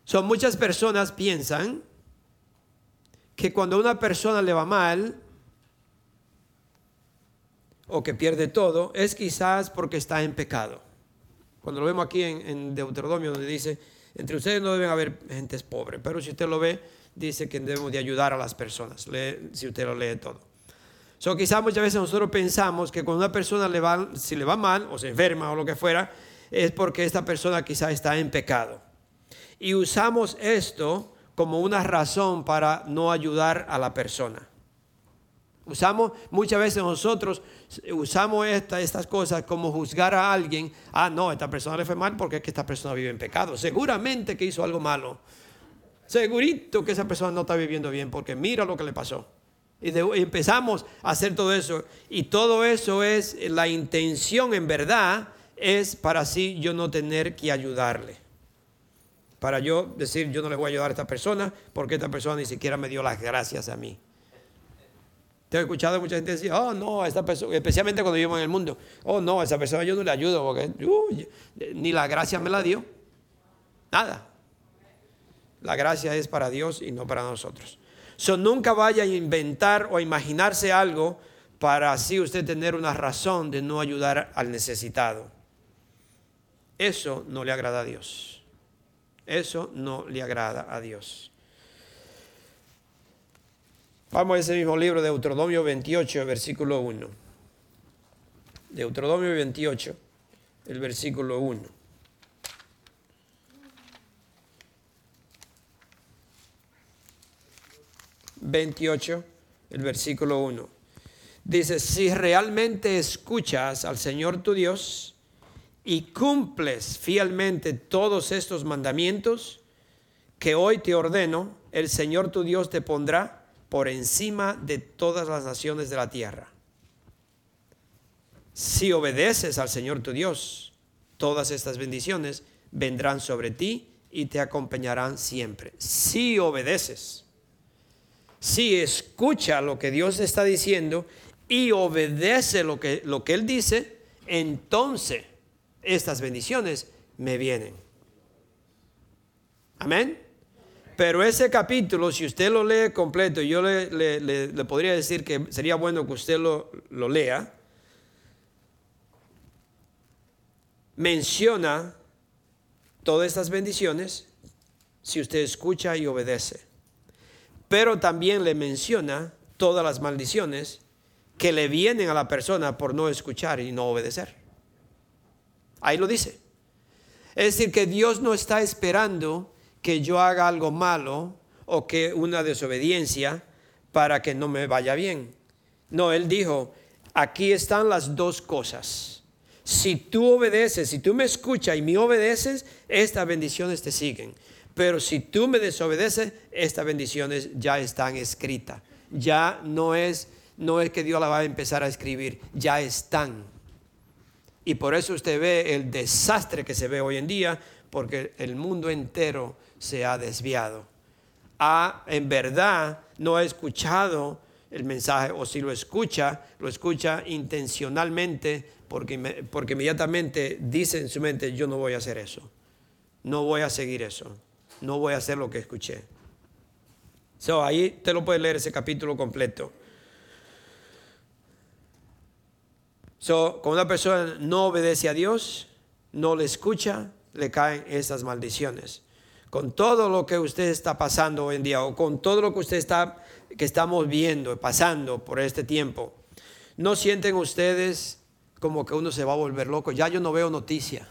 Son muchas personas piensan que cuando a una persona le va mal o que pierde todo, es quizás porque está en pecado. Cuando lo vemos aquí en, Deuteronomio donde dice, entre ustedes no deben haber gentes pobres, pero si usted lo ve, dice que debemos de ayudar a las personas, si usted lo lee todo. So, quizás muchas veces nosotros pensamos que cuando una persona le va, si le va mal o se enferma o lo que fuera, es porque esta persona quizás está en pecado. Y usamos esto como una razón para no ayudar a la persona. Usamos muchas veces nosotros, usamos estas cosas como juzgar a alguien. Ah, no, esta persona le fue mal porque es que esta persona vive en pecado. Seguramente que hizo algo malo. Segurito que esa persona no está viviendo bien porque mira lo que le pasó. Y, empezamos a hacer todo eso. Y todo eso es, la intención en verdad es para así yo no tener que ayudarle. Para yo decir, yo no le voy a ayudar a esta persona porque esta persona ni siquiera me dio las gracias a mí. Te he escuchado mucha gente decir, oh no, esta persona, especialmente cuando vivo en el mundo, oh no, a esa persona yo no le ayudo porque ni la gracia me la dio. Nada. La gracia es para Dios y no para nosotros. So, nunca vaya a inventar o a imaginarse algo para así usted tener una razón de no ayudar al necesitado. Eso no le agrada a Dios. Eso no le agrada a Dios. Vamos a ese mismo libro de Deuteronomio 28, versículo 1. Deuteronomio 28, el versículo 1. 28, el versículo 1. Dice, si realmente escuchas al Señor tu Dios y cumples fielmente todos estos mandamientos que hoy te ordeno, el Señor tu Dios te pondrá por encima de todas las naciones de la tierra. Si obedeces al Señor tu Dios, todas estas bendiciones vendrán sobre ti y te acompañarán siempre. Si obedeces, si escucha lo que Dios está diciendo y obedece lo que, lo que Él dice, entonces estas bendiciones me vienen. Amén. Pero ese capítulo, si usted lo lee completo, yo le, podría decir que sería bueno que usted lo, lo lea, menciona todas estas bendiciones si usted escucha y obedece. Pero también le menciona todas las maldiciones que le vienen a la persona por no escuchar y no obedecer. Ahí lo dice. Es decir, que Dios no está esperando que yo haga algo malo o que una desobediencia para que no me vaya bien. No, Él dijo, aquí están las dos cosas. Si tú obedeces, si tú me escuchas y me obedeces, estas bendiciones te siguen. Pero si tú me desobedeces, estas bendiciones ya están escritas. Ya no es, no es que Dios la va a empezar a escribir, ya están. Y por eso usted ve el desastre que se ve hoy en día, porque el mundo entero se ha desviado. Ha, en verdad, no ha escuchado el mensaje, o si lo escucha, lo escucha intencionalmente, porque, porque inmediatamente dice en su mente, yo no voy a hacer eso, no voy a seguir eso, no voy a hacer lo que escuché. So, ahí te lo puedes leer ese capítulo completo. So, cuando una persona no obedece a Dios, no le escucha, le caen esas maldiciones con todo lo que usted está pasando hoy en día o con todo lo que usted está que estamos viendo, pasando por este tiempo, ¿no sienten ustedes como que uno se va a volver loco? Ya yo no veo noticia.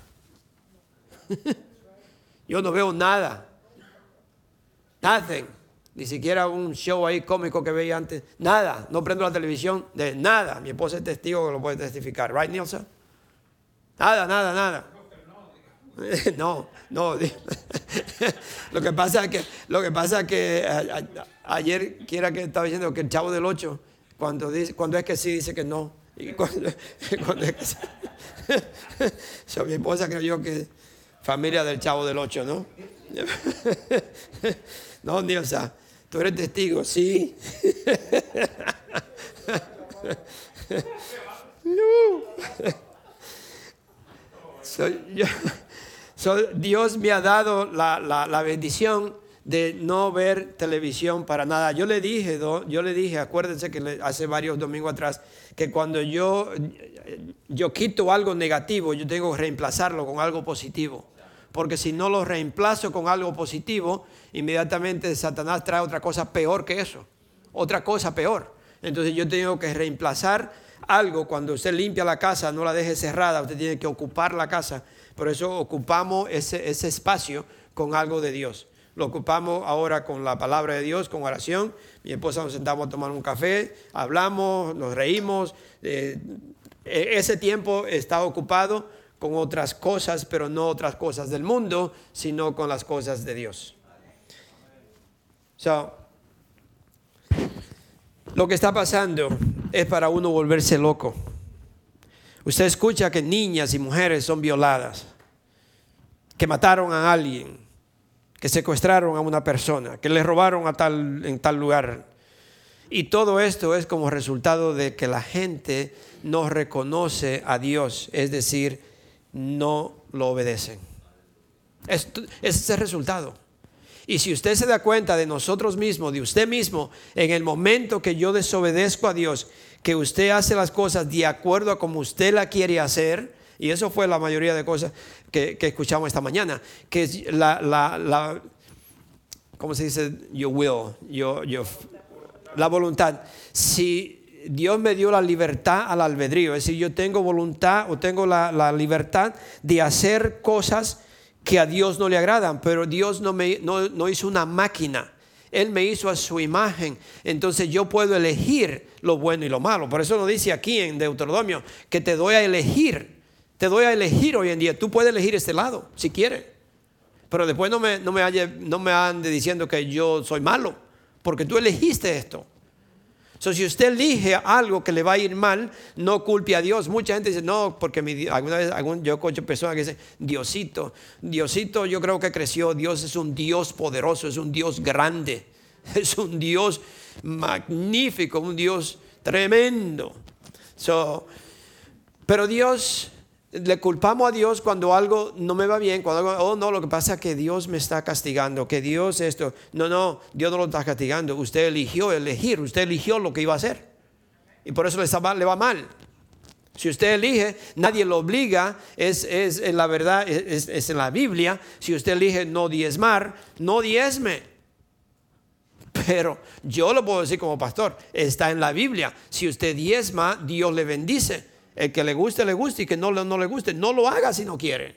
yo no veo nada. Nothing. Ni siquiera un show ahí cómico que veía antes. Nada. No prendo la televisión de nada. Mi esposa es testigo que lo puede testificar. Right, Nielsen? Nada, nada, nada. No, no. Lo que pasa es que, lo que, pasa que ayer quiera que estaba diciendo que el chavo del 8, cuando, dice, cuando es que sí, dice que no. Y cuando, es que sí. mi esposa creyó que familia del chavo del 8, ¿no? No, Dios, o sea, tú eres testigo, sí. Dios me ha dado la, bendición de no ver televisión para nada. Yo le dije, yo le dije, acuérdense que hace varios domingos atrás, que cuando yo, yo quito algo negativo, yo tengo que reemplazarlo con algo positivo. Porque si no lo reemplazo con algo positivo, inmediatamente Satanás trae otra cosa peor que eso. Otra cosa peor. Entonces yo tengo que reemplazar algo. Cuando usted limpia la casa, no la deje cerrada, usted tiene que ocupar la casa por eso ocupamos ese, espacio con algo de Dios. Lo ocupamos ahora con la palabra de Dios, con oración. Mi esposa nos sentamos a tomar un café, hablamos, nos reímos. Eh, e, ese tiempo está ocupado con otras cosas, pero no otras cosas del mundo, sino con las cosas de Dios. lo que está pasando es para uno volverse loco. Usted escucha que niñas y mujeres son violadas, que mataron a alguien, que secuestraron a una persona, que le robaron a tal, en tal lugar. Y todo esto es como resultado de que la gente no reconoce a Dios, es decir, no lo obedecen. ese es el resultado. Y si usted se da cuenta de nosotros mismos, de usted mismo, en el momento que yo desobedezco a Dios que usted hace las cosas de acuerdo a como usted la quiere hacer, y eso fue la mayoría de cosas que, escuchamos esta mañana, que la, la, la, ¿cómo se dice? Your will, yo la voluntad. Si Dios me dio la libertad al albedrío, es decir, yo tengo voluntad o tengo la, libertad de hacer cosas que a Dios no le agradan, pero Dios no, me, no, no hizo una máquina él me hizo a su imagen. Entonces yo puedo elegir lo bueno y lo malo. Por eso nos dice aquí en Deuteronomio que te doy a elegir. Te doy a elegir hoy en día. Tú puedes elegir este lado si quieres. Pero después no me, no me, no me ande diciendo que yo soy malo. Porque tú elegiste esto. So, si usted elige algo que le va a ir mal, no culpe a Dios. Mucha gente dice, no, porque alguna vez algún, yo escucho personas que dicen, Diosito, Diosito yo creo que creció, Dios es un Dios poderoso, es un Dios grande, es un Dios magnífico, un Dios tremendo. So, pero Dios le culpamos a Dios cuando algo no me va bien, cuando algo, oh no, lo que pasa es que Dios me está castigando, que Dios esto, no, no, Dios no lo está castigando, usted eligió elegir, usted eligió lo que iba a hacer y por eso le, le va mal. Si usted elige, nadie lo obliga, es, es en la verdad, es, es en la Biblia, si usted elige no diezmar, no diezme. Pero yo lo puedo decir como pastor, está en la Biblia, si usted diezma, Dios le bendice. El que le guste, le guste y que no, no le guste, no lo haga si no quiere.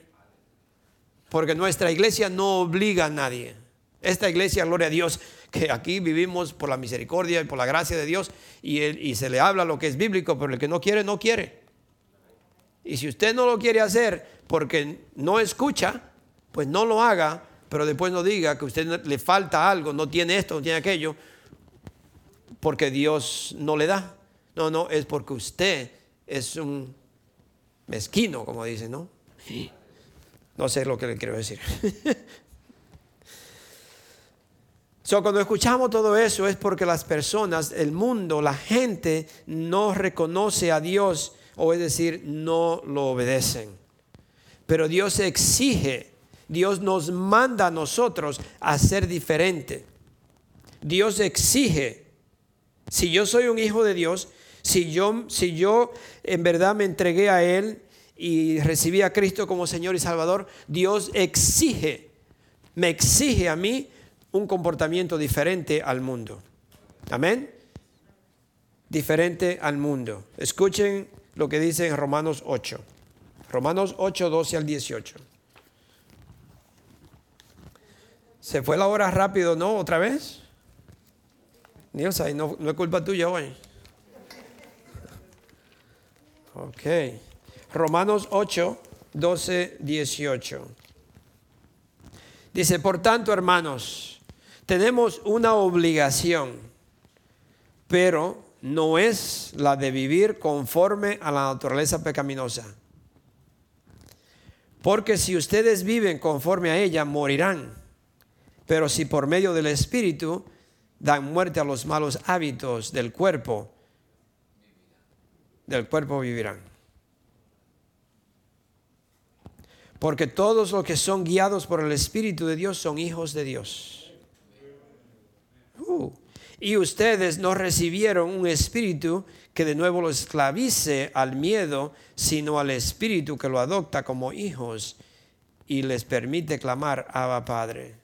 Porque nuestra iglesia no obliga a nadie. Esta iglesia, gloria a Dios, que aquí vivimos por la misericordia y por la gracia de Dios y, y se le habla lo que es bíblico, pero el que no quiere, no quiere. Y si usted no lo quiere hacer porque no escucha, pues no lo haga, pero después no diga que usted le falta algo, no tiene esto, no tiene aquello, porque Dios no le da. No, no, es porque usted es un mezquino, como dicen, ¿no? No sé lo que le quiero decir. so, cuando escuchamos todo eso es porque las personas, el mundo, la gente no reconoce a Dios, o es decir, no lo obedecen. Pero Dios exige, Dios nos manda a nosotros a ser diferente. Dios exige, si yo soy un hijo de Dios, si yo, si yo en verdad me entregué a Él y recibí a Cristo como Señor y Salvador, Dios exige, me exige a mí un comportamiento diferente al mundo. Amén. Diferente al mundo. Escuchen lo que dice en Romanos 8. Romanos 8, 12 al 18. Se fue la hora rápido, ¿no? ¿Otra vez? Nilsa, no, no es culpa tuya hoy. Ok. Romanos 8, 12, 18. Dice, por tanto, hermanos, tenemos una obligación, pero no es la de vivir conforme a la naturaleza pecaminosa. Porque si ustedes viven conforme a ella, morirán. Pero si por medio del Espíritu dan muerte a los malos hábitos del cuerpo, del cuerpo vivirán. Porque todos los que son guiados por el Espíritu de Dios son hijos de Dios. Uh, y ustedes no recibieron un espíritu que de nuevo los esclavice al miedo, sino al espíritu que lo adopta como hijos y les permite clamar Abba Padre.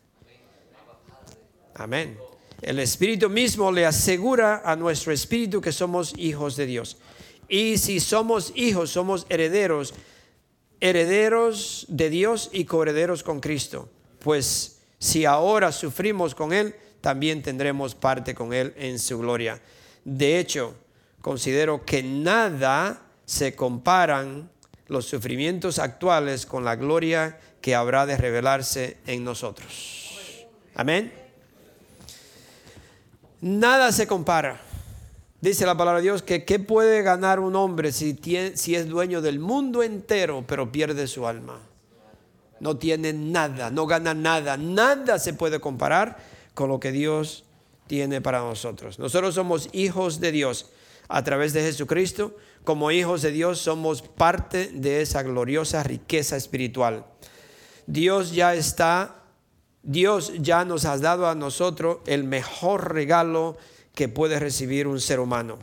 Amén. El espíritu mismo le asegura a nuestro espíritu que somos hijos de Dios. Y si somos hijos, somos herederos, herederos de Dios y coherederos con Cristo. Pues si ahora sufrimos con Él, también tendremos parte con Él en su gloria. De hecho, considero que nada se comparan los sufrimientos actuales con la gloria que habrá de revelarse en nosotros. Amén. Nada se compara. Dice la palabra de Dios que ¿qué puede ganar un hombre si, tiene, si es dueño del mundo entero pero pierde su alma? No tiene nada, no gana nada, nada se puede comparar con lo que Dios tiene para nosotros. Nosotros somos hijos de Dios a través de Jesucristo. Como hijos de Dios somos parte de esa gloriosa riqueza espiritual. Dios ya está, Dios ya nos ha dado a nosotros el mejor regalo que puede recibir un ser humano.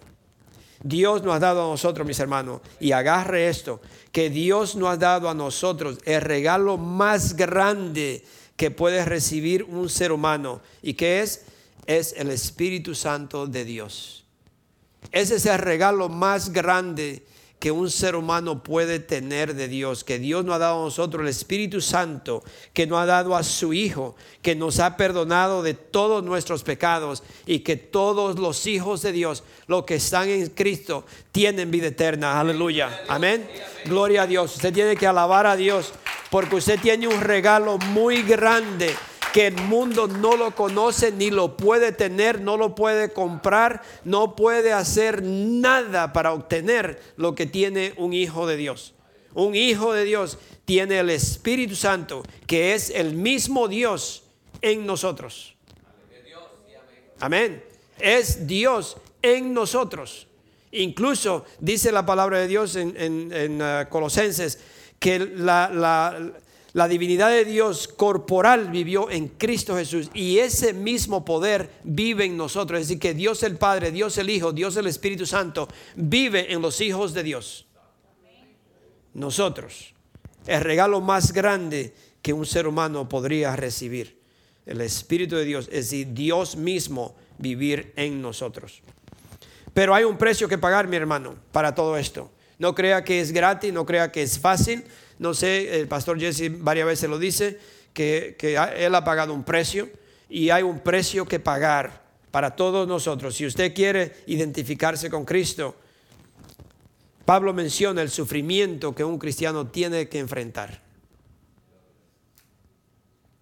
Dios nos ha dado a nosotros, mis hermanos, y agarre esto, que Dios nos ha dado a nosotros el regalo más grande que puede recibir un ser humano. ¿Y que es? Es el Espíritu Santo de Dios. Ese es el regalo más grande que un ser humano puede tener de Dios, que Dios nos ha dado a nosotros el Espíritu Santo, que nos ha dado a su Hijo, que nos ha perdonado de todos nuestros pecados y que todos los hijos de Dios, los que están en Cristo, tienen vida eterna. Aleluya. Amén. Gloria a Dios. Usted tiene que alabar a Dios porque usted tiene un regalo muy grande que el mundo no lo conoce ni lo puede tener, no lo puede comprar, no puede hacer nada para obtener lo que tiene un hijo de Dios. Un hijo de Dios tiene el Espíritu Santo, que es el mismo Dios en nosotros. Amén. Es Dios en nosotros. Incluso dice la palabra de Dios en, uh, Colosenses que la divinidad de Dios corporal vivió en Cristo Jesús y ese mismo poder vive en nosotros. Es decir, que Dios el Padre, Dios el Hijo, Dios el Espíritu Santo vive en los hijos de Dios. Nosotros. El regalo más grande que un ser humano podría recibir. El Espíritu de Dios, es decir, Dios mismo vivir en nosotros. Pero hay un precio que pagar, mi hermano, para todo esto. No crea que es gratis, no crea que es fácil. No sé, el pastor Jesse varias veces lo dice, que, él ha pagado un precio y hay un precio que pagar para todos nosotros. Si usted quiere identificarse con Cristo, Pablo menciona el sufrimiento que un cristiano tiene que enfrentar.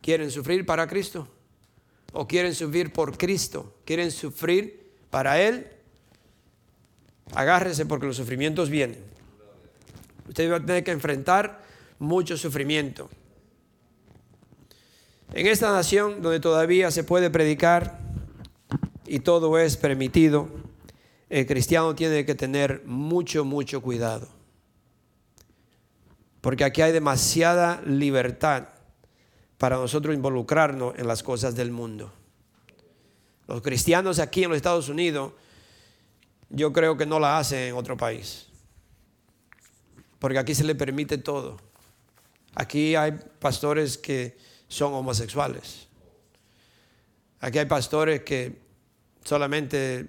¿Quieren sufrir para Cristo? ¿O quieren sufrir por Cristo? ¿Quieren sufrir para Él? Agárrese porque los sufrimientos vienen. Usted va a tener que enfrentar mucho sufrimiento. En esta nación donde todavía se puede predicar y todo es permitido, el cristiano tiene que tener mucho, mucho cuidado. Porque aquí hay demasiada libertad para nosotros involucrarnos en las cosas del mundo. Los cristianos aquí en los Estados Unidos, yo creo que no la hacen en otro país. Porque aquí se le permite todo. Aquí hay pastores que son homosexuales. Aquí hay pastores que solamente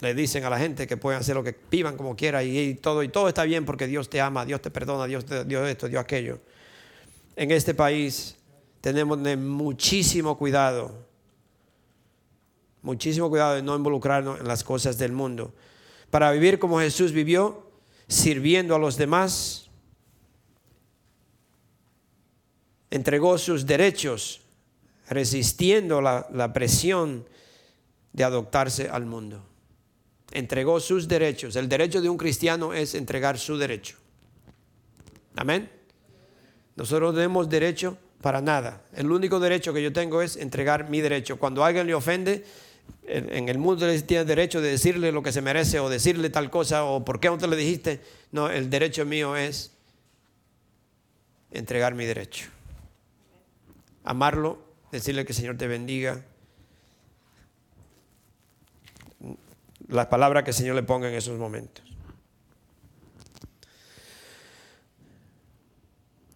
le dicen a la gente que pueden hacer lo que vivan como quiera y, todo y todo está bien porque Dios te ama, Dios te perdona, Dios te dio esto, Dios aquello. En este país tenemos muchísimo cuidado, muchísimo cuidado de no involucrarnos en las cosas del mundo. Para vivir como Jesús vivió, sirviendo a los demás, entregó sus derechos, resistiendo la, presión de adoptarse al mundo. Entregó sus derechos. El derecho de un cristiano es entregar su derecho. Amén. Nosotros no tenemos derecho para nada. El único derecho que yo tengo es entregar mi derecho. Cuando alguien le ofende, en el mundo tiene derecho de decirle lo que se merece o decirle tal cosa o por qué no te le dijiste. No, el derecho mío es entregar mi derecho amarlo, decirle que el Señor te bendiga. Las palabras que el Señor le ponga en esos momentos.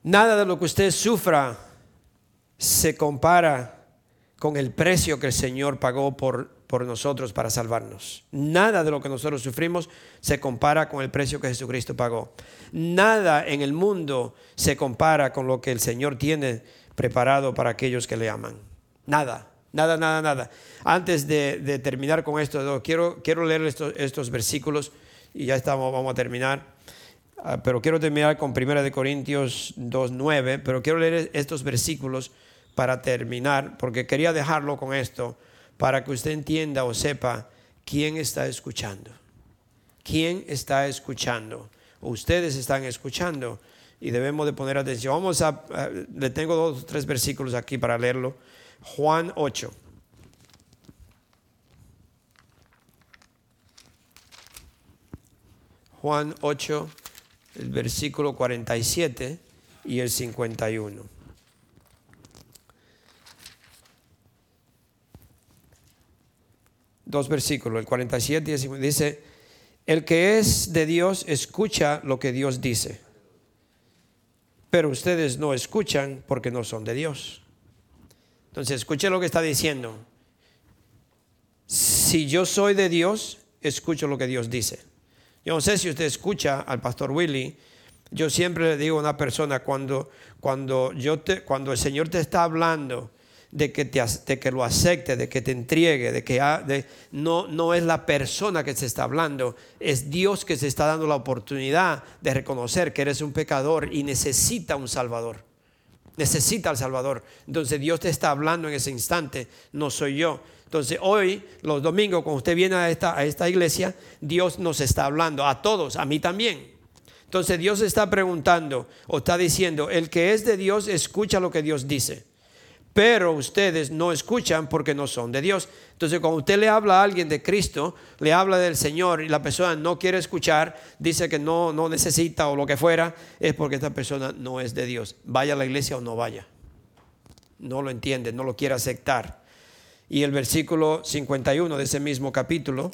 Nada de lo que usted sufra se compara con el precio que el Señor pagó por, por nosotros para salvarnos. Nada de lo que nosotros sufrimos se compara con el precio que Jesucristo pagó. Nada en el mundo se compara con lo que el Señor tiene preparado para aquellos que le aman. Nada, nada, nada, nada. Antes de, terminar con esto, quiero, leer estos, versículos y ya estamos, vamos a terminar. Ah, pero quiero terminar con 1 de Corintios 2.9, pero quiero leer estos versículos para terminar, porque quería dejarlo con esto, para que usted entienda o sepa quién está escuchando. ¿Quién está escuchando? Ustedes están escuchando y debemos de poner atención. Vamos a, le tengo dos tres versículos aquí para leerlo. Juan 8. Juan 8, el versículo 47 y el 51. Dos versículos, el 47 y el 51. Dice, el que es de Dios escucha lo que Dios dice pero ustedes no escuchan porque no son de Dios. Entonces, escuche lo que está diciendo. Si yo soy de Dios, escucho lo que Dios dice. Yo no sé si usted escucha al pastor Willy. Yo siempre le digo a una persona cuando, cuando, yo te, cuando el Señor te está hablando de que, te, que lo acepte, de que te entregue, de que de, no, no es la persona que se está hablando, es Dios que se está dando la oportunidad de reconocer que eres un pecador y necesita un Salvador. necesita al Salvador. Entonces Dios te está hablando en ese instante, no soy yo. Entonces hoy, los domingos, cuando usted viene a esta, a esta iglesia, Dios nos está hablando, a todos, a mí también. Entonces Dios está preguntando o está diciendo, el que es de Dios escucha lo que Dios dice pero ustedes no escuchan porque no son de Dios. Entonces, cuando usted le habla a alguien de Cristo, le habla del Señor y la persona no quiere escuchar, dice que no, no necesita o lo que fuera, es porque esta persona no es de Dios. Vaya a la iglesia o no vaya. No lo entiende, no lo quiere aceptar. Y el versículo 51 de ese mismo capítulo,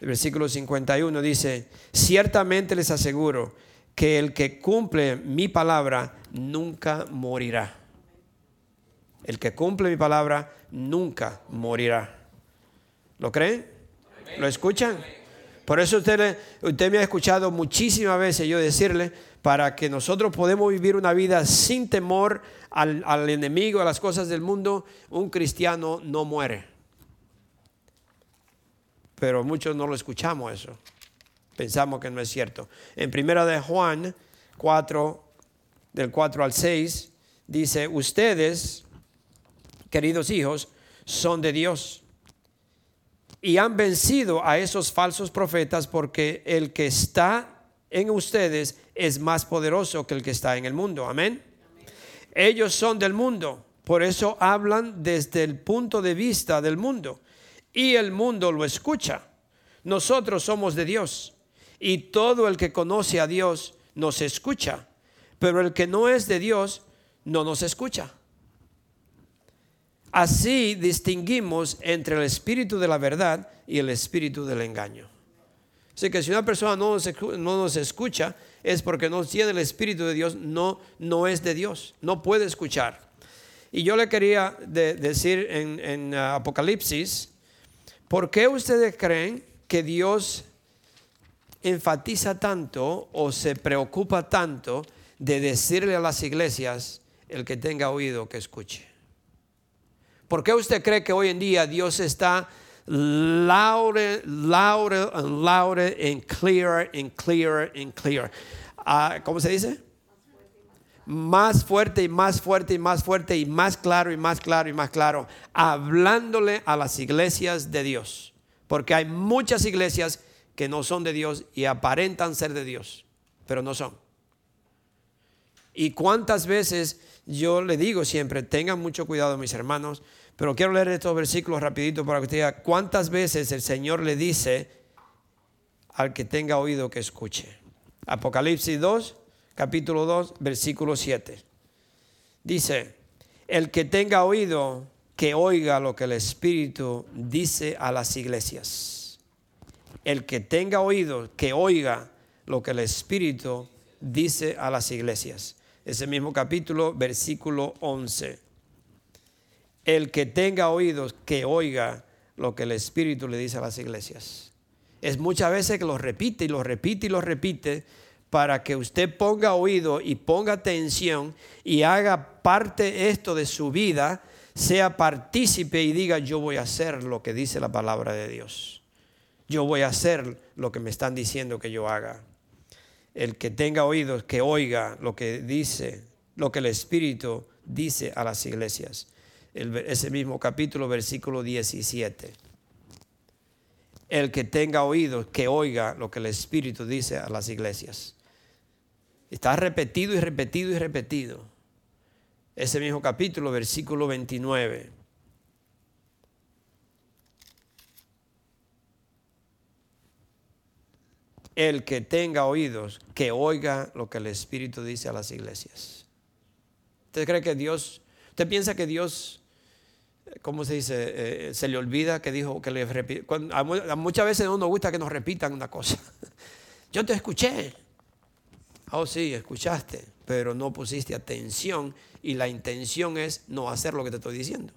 el versículo 51 dice, ciertamente les aseguro que el que cumple mi palabra nunca morirá. El que cumple mi palabra nunca morirá. ¿Lo creen? ¿Lo escuchan? Por eso usted, me ha escuchado muchísimas veces yo decirle, para que nosotros podamos vivir una vida sin temor al, al enemigo, a las cosas del mundo, un cristiano no muere. Pero muchos no lo escuchamos eso. Pensamos que no es cierto. En primera de Juan 4, del 4 al 6, dice, ustedes queridos hijos, son de Dios. Y han vencido a esos falsos profetas porque el que está en ustedes es más poderoso que el que está en el mundo. Amén. Ellos son del mundo, por eso hablan desde el punto de vista del mundo. Y el mundo lo escucha. Nosotros somos de Dios. Y todo el que conoce a Dios nos escucha. Pero el que no es de Dios no nos escucha. Así distinguimos entre el espíritu de la verdad y el espíritu del engaño. Así que si una persona no nos, escucha, es porque no tiene el espíritu de Dios, no, no es de Dios, no puede escuchar. Y yo le quería decir en, en Apocalipsis, ¿por qué ustedes creen que Dios enfatiza tanto o se preocupa tanto de decirle a las iglesias, el que tenga oído que escuche? ¿Por qué usted cree que hoy en día Dios está louder, louder and louder and clearer and clearer and clearer? Ah, ¿Cómo se dice? Más fuerte y más fuerte y más fuerte y más claro y más claro y más claro, hablándole a las iglesias de Dios. Porque hay muchas iglesias que no son de Dios y aparentan ser de Dios, pero no son. Y cuántas veces yo le digo siempre, tengan mucho cuidado mis hermanos, pero quiero leer estos versículos rapidito para que usted diga cuántas veces el Señor le dice al que tenga oído que escuche. Apocalipsis 2, capítulo 2, versículo 7. Dice, el que tenga oído, que oiga lo que el Espíritu dice a las iglesias. El que tenga oído, que oiga lo que el Espíritu dice a las iglesias ese mismo capítulo, versículo 11. El que tenga oídos, que oiga lo que el Espíritu le dice a las iglesias. Es muchas veces que lo repite y lo repite y lo repite para que usted ponga oído y ponga atención y haga parte esto de su vida, sea partícipe y diga yo voy a hacer lo que dice la palabra de Dios. Yo voy a hacer lo que me están diciendo que yo haga el que tenga oídos, que oiga lo que dice, lo que el Espíritu dice a las iglesias. ese mismo capítulo, versículo 17. El que tenga oídos, que oiga lo que el Espíritu dice a las iglesias. Está repetido y repetido y repetido. Ese mismo capítulo, versículo 29. El que tenga oídos, que oiga lo que el Espíritu dice a las iglesias. ¿Usted cree que Dios, usted piensa que Dios, ¿cómo se dice? Eh, se le olvida que dijo que le repite. Muchas veces no nos gusta que nos repitan una cosa. Yo te escuché. Oh, sí, escuchaste, pero no pusiste atención y la intención es no hacer lo que te estoy diciendo.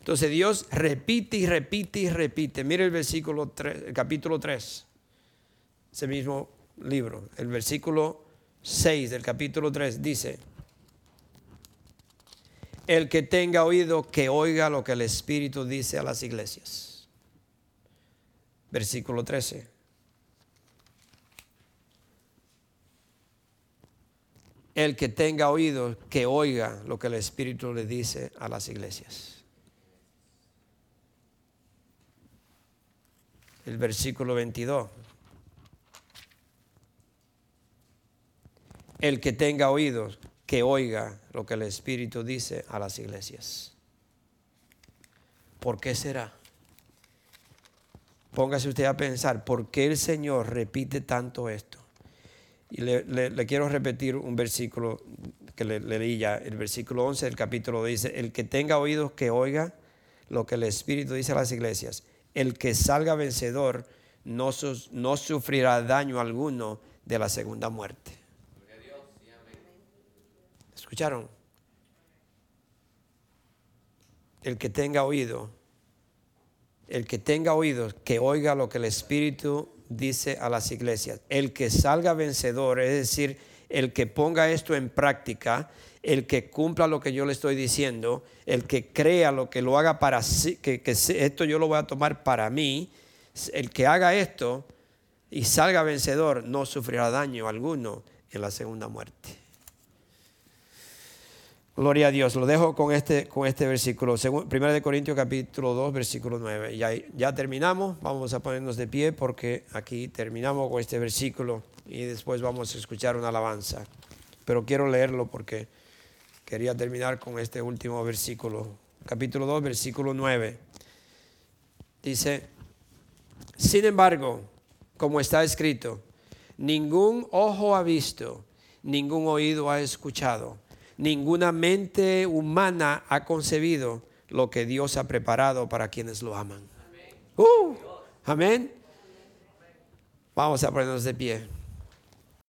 Entonces Dios repite y repite y repite. Mire el versículo 3, el capítulo 3 ese mismo libro, el versículo 6 del capítulo 3 dice, el que tenga oído que oiga lo que el Espíritu dice a las iglesias. Versículo 13. El que tenga oídos, que oiga lo que el Espíritu le dice a las iglesias. El versículo 22. El que tenga oídos, que oiga lo que el Espíritu dice a las iglesias. ¿Por qué será? Póngase usted a pensar, ¿por qué el Señor repite tanto esto? Y le, quiero repetir un versículo que le, leí ya, el versículo 11 del capítulo dice, el que tenga oídos que oiga lo que el Espíritu dice a las iglesias, el que salga vencedor no sufrirá daño alguno de la segunda muerte. ¿Escucharon? El que tenga oído el que tenga oídos, que oiga lo que el Espíritu dice a las iglesias. El que salga vencedor, es decir, el que ponga esto en práctica, el que cumpla lo que yo le estoy diciendo, el que crea lo que lo haga para sí, que, que esto yo lo voy a tomar para mí, el que haga esto y salga vencedor no sufrirá daño alguno en la segunda muerte. Gloria a Dios. Lo dejo con este, con este versículo. Primera de Corintios capítulo 2, versículo 9. Ya, ya terminamos. Vamos a ponernos de pie porque aquí terminamos con este versículo y después vamos a escuchar una alabanza. Pero quiero leerlo porque quería terminar con este último versículo. Capítulo 2, versículo 9. Dice, sin embargo, como está escrito, ningún ojo ha visto, ningún oído ha escuchado ninguna mente humana ha concebido lo que Dios ha preparado para quienes lo aman. amén. Uh, Vamos a ponernos de pie.